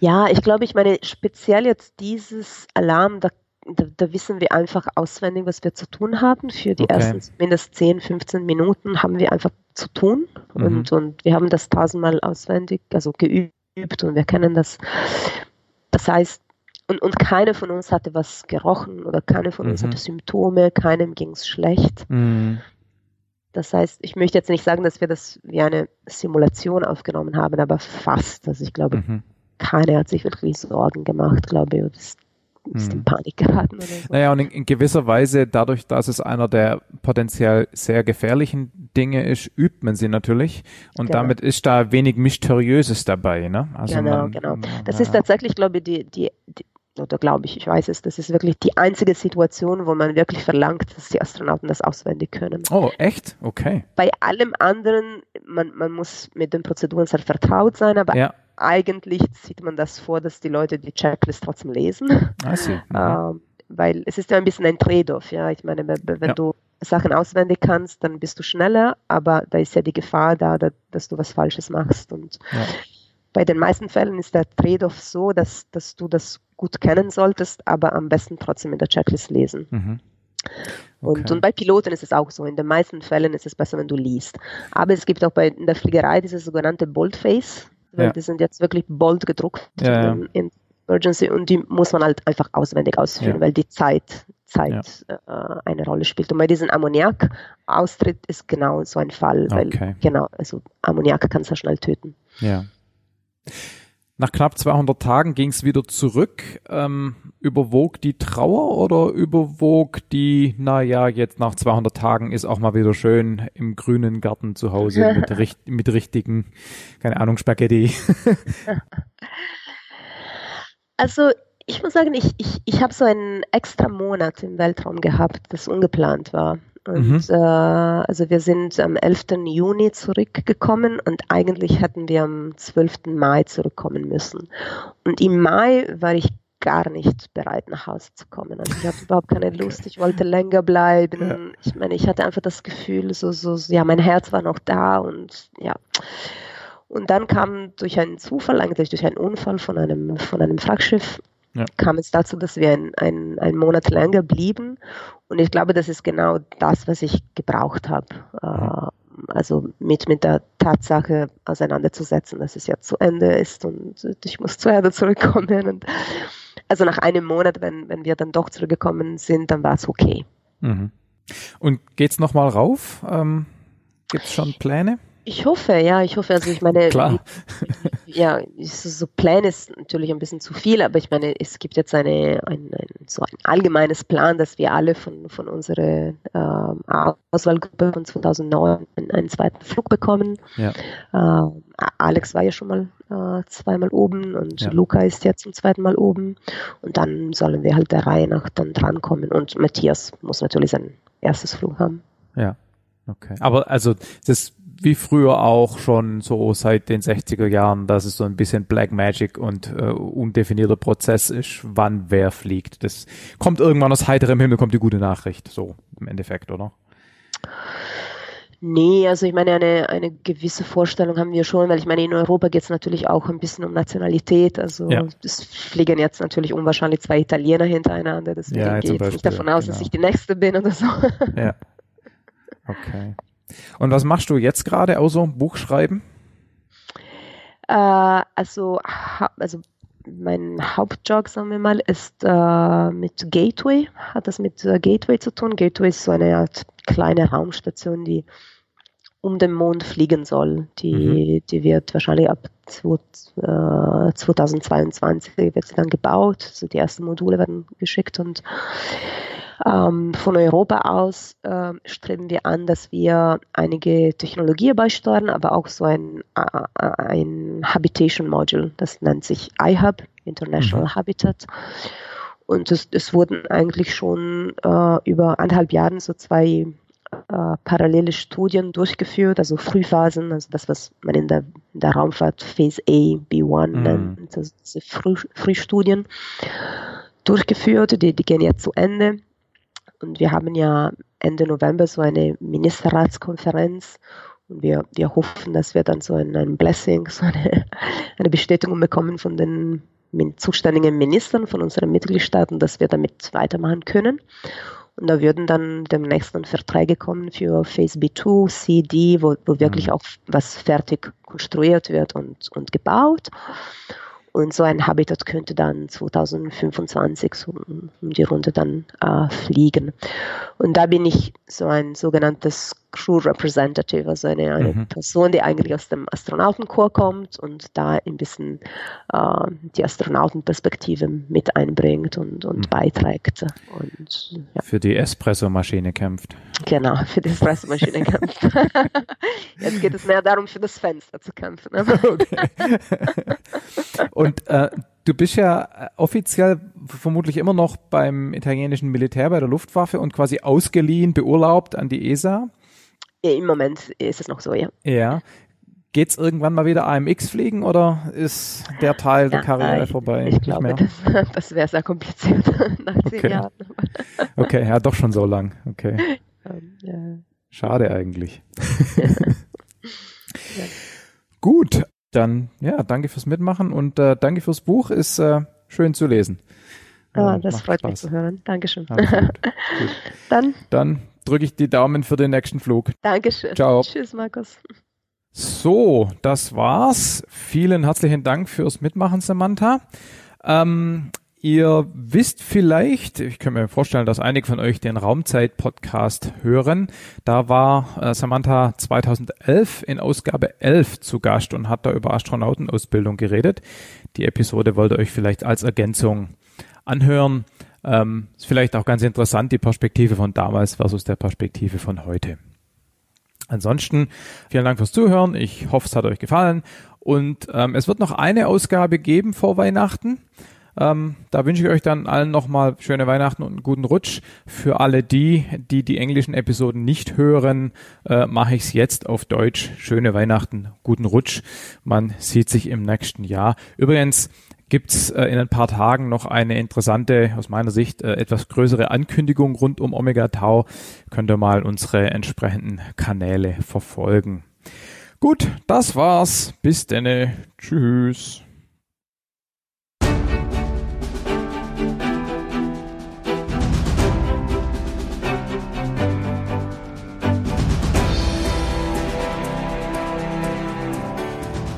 Ja, ich glaube, ich meine, speziell jetzt dieses Alarm, da, da, da, wissen wir einfach auswendig, was wir zu tun haben. Für die okay. ersten mindestens 10, 15 Minuten haben wir einfach zu tun mhm. und, und wir haben das tausendmal auswendig, also geübt und wir kennen das. Das heißt, und, und keiner von uns hatte was gerochen oder keiner von mhm. uns hatte Symptome, keinem ging es schlecht. Mhm. Das heißt, ich möchte jetzt nicht sagen, dass wir das wie eine Simulation aufgenommen haben, aber fast. Also ich glaube, mhm. keiner hat sich wirklich Sorgen gemacht, glaube ich. Das ist in mhm. Panik geraten oder so. Naja, und in, in, gewisser Weise, dadurch, dass es einer der potenziell sehr gefährlichen Dinge ist, übt man sie natürlich. Und genau. damit ist da wenig Mysteriöses dabei. Ne? Also genau, man, genau. Das ja. ist tatsächlich, glaube ich, die, die, die oder glaube ich, ich weiß es, das ist wirklich die einzige Situation, wo man wirklich verlangt, dass die Astronauten das auswendig können. Oh, echt? Okay. Bei allem anderen, man, man muss mit den Prozeduren sehr vertraut sein, aber ja. eigentlich sieht man das vor, dass die Leute die Checklist trotzdem lesen. I see. Mhm. Ähm, weil es ist ja ein bisschen ein Trade-off, ja. Ich meine, wenn ja. du Sachen auswendig kannst, dann bist du schneller, aber da ist ja die Gefahr da, dass du was Falsches machst. Und ja. Bei den meisten Fällen ist der Trade-off so, dass, dass du das gut kennen solltest, aber am besten trotzdem in der Checklist lesen. Mhm. Okay. Und, und, bei Piloten ist es auch so. In den meisten Fällen ist es besser, wenn du liest. Aber es gibt auch bei in der Fliegerei dieses sogenannte Boldface. Weil ja. Die sind jetzt wirklich bold gedruckt ja, in, in, Emergency und die muss man halt einfach auswendig ausführen, weil die Zeit, Zeit äh, eine Rolle spielt. Und bei diesem Ammoniak-Austritt ist genau so ein Fall, weil okay. genau, also Ammoniak kann sehr schnell töten. Ja. Nach knapp 200 Tagen ging es wieder zurück. Ähm, überwog die Trauer oder überwog die, naja, jetzt nach 200 Tagen ist auch mal wieder schön im grünen Garten zu Hause [LAUGHS] mit, mit richtigen, keine Ahnung, Spaghetti? [LAUGHS] also ich muss sagen, ich, ich, ich habe so einen extra Monat im Weltraum gehabt, das ungeplant war. Und mhm. äh, also wir sind am 11. Juni zurückgekommen und eigentlich hätten wir am 12. Mai zurückkommen müssen. Und im Mai war ich gar nicht bereit, nach Hause zu kommen. Also ich hatte überhaupt keine [LAUGHS] Lust, ich wollte länger bleiben. Ja. Ich meine, ich hatte einfach das Gefühl, so, so, ja, mein Herz war noch da und ja. Und dann kam durch einen Zufall, eigentlich durch einen Unfall von einem, von einem Frachtschiff, ja. kam es dazu, dass wir ein, ein, ein Monat länger blieben. Und ich glaube, das ist genau das, was ich gebraucht habe. Äh, also mit, mit der Tatsache auseinanderzusetzen, dass es ja zu Ende ist und ich muss zur Erde zurückkommen. Und also nach einem Monat, wenn, wenn wir dann doch zurückgekommen sind, dann war es okay. Mhm. Und geht's nochmal rauf? Ähm, Gibt es schon Pläne? Ich hoffe, ja, ich hoffe, also ich meine, [LAUGHS] Klar. ja, so Plan ist natürlich ein bisschen zu viel, aber ich meine, es gibt jetzt eine, ein, ein so ein allgemeines Plan, dass wir alle von, von unserer ähm, Auswahlgruppe von 2009 einen, zweiten Flug bekommen. Ja. Ähm, Alex war ja schon mal äh, zweimal oben und ja. Luca ist jetzt zum zweiten Mal oben und dann sollen wir halt der Reihe nach dann drankommen und Matthias muss natürlich sein erstes Flug haben. Ja. Okay. Aber also das wie früher auch schon so seit den 60er Jahren, dass es so ein bisschen Black Magic und äh, undefinierter Prozess ist, wann wer fliegt. Das kommt irgendwann aus heiterem Himmel, kommt die gute Nachricht, so im Endeffekt, oder? Nee, also ich meine, eine, eine gewisse Vorstellung haben wir schon, weil ich meine, in Europa geht es natürlich auch ein bisschen um Nationalität. Also ja. es fliegen jetzt natürlich unwahrscheinlich zwei Italiener hintereinander, deswegen ja, geht es nicht davon aus, genau. dass ich die Nächste bin oder so. Ja. [LAUGHS] Okay. Und was machst du jetzt gerade außer Buch schreiben? Äh, also, also mein Hauptjob, sagen wir mal, ist äh, mit Gateway, hat das mit äh, Gateway zu tun. Gateway ist so eine Art kleine Raumstation, die um den Mond fliegen soll. Die, mhm. die wird wahrscheinlich ab 2022 äh, wird sie dann gebaut. Also die ersten Module werden geschickt und ähm, von Europa aus äh, streben wir an, dass wir einige Technologie beisteuern, aber auch so ein, äh, ein Habitation Module, das nennt sich iHub, International mhm. Habitat. Und es, es, wurden eigentlich schon äh, über anderthalb Jahre so zwei äh, parallele Studien durchgeführt, also Frühphasen, also das, was man in der, in der Raumfahrt Phase A, B1 mhm. nennt, also diese Früh, Frühstudien durchgeführt, die, die gehen jetzt zu Ende. Und wir haben ja Ende November so eine Ministerratskonferenz Und wir, wir hoffen, dass wir dann so ein, ein Blessing, so eine, [LAUGHS] eine Bestätigung bekommen von den zuständigen Ministern von unseren Mitgliedstaaten, dass wir damit weitermachen können. Und da würden dann demnächst dann Verträge kommen für Phase B2, CD, wo, wo wirklich mhm. auch was fertig konstruiert wird und, und gebaut. Und so ein Habitat könnte dann 2025 so um die Runde dann äh, fliegen. Und da bin ich so ein sogenanntes Crew Representative, also eine, eine mhm. Person, die eigentlich aus dem Astronautenchor kommt und da ein bisschen äh, die Astronautenperspektive mit einbringt und, und mhm. beiträgt. Und, ja. Für die Espresso-Maschine kämpft. Genau, für die Espresso-Maschine [LAUGHS] kämpft. [LAUGHS] Jetzt geht es mehr darum, für das Fenster zu kämpfen. [LAUGHS] okay. und äh, du bist ja äh, offiziell vermutlich immer noch beim italienischen Militär, bei der Luftwaffe und quasi ausgeliehen, beurlaubt an die ESA. Im Moment ist es noch so, ja. Ja. Geht es irgendwann mal wieder AMX fliegen oder ist der Teil der Karriere ich, vorbei? Ich glaube, das, [LAUGHS] das wäre sehr kompliziert [LAUGHS] nach okay. zehn Jahren. okay, ja, doch schon so lang. Okay. Um, [LAUGHS] ja. Schade eigentlich. ja. Gut, dann ja, danke fürs Mitmachen und äh, danke fürs Buch. Ist äh, schön zu lesen. Ah, das freut Spaß. mich zu hören. Dankeschön. Gut. Gut. Dann, dann drücke ich die Daumen für den nächsten Flug. Dankeschön. Ciao. Tschüss, Markus. So, das war's. Vielen herzlichen Dank fürs Mitmachen, Samantha. Ähm, ihr wisst vielleicht, ich kann mir vorstellen, dass einige von euch den Raumzeit-Podcast hören. Da war äh, Samantha 2011 in Ausgabe 11 zu Gast und hat da über Astronautenausbildung geredet. Die Episode wollt ihr euch vielleicht als Ergänzung anhören. Ähm, ist vielleicht auch ganz interessant, die Perspektive von damals versus der Perspektive von heute. Ansonsten vielen Dank fürs Zuhören. Ich hoffe, es hat euch gefallen. Und ähm, es wird noch eine Ausgabe geben vor Weihnachten. Ähm, da wünsche ich euch dann allen nochmal schöne Weihnachten und einen guten Rutsch. Für alle die, die die englischen Episoden nicht hören, äh, mache ich es jetzt auf Deutsch. Schöne Weihnachten, guten Rutsch. Man sieht sich im nächsten Jahr. Übrigens, gibt's äh, in ein paar Tagen noch eine interessante, aus meiner Sicht, äh, etwas größere Ankündigung rund um Omega Tau. Könnt ihr mal unsere entsprechenden Kanäle verfolgen. Gut, das war's. Bis denne. Tschüss.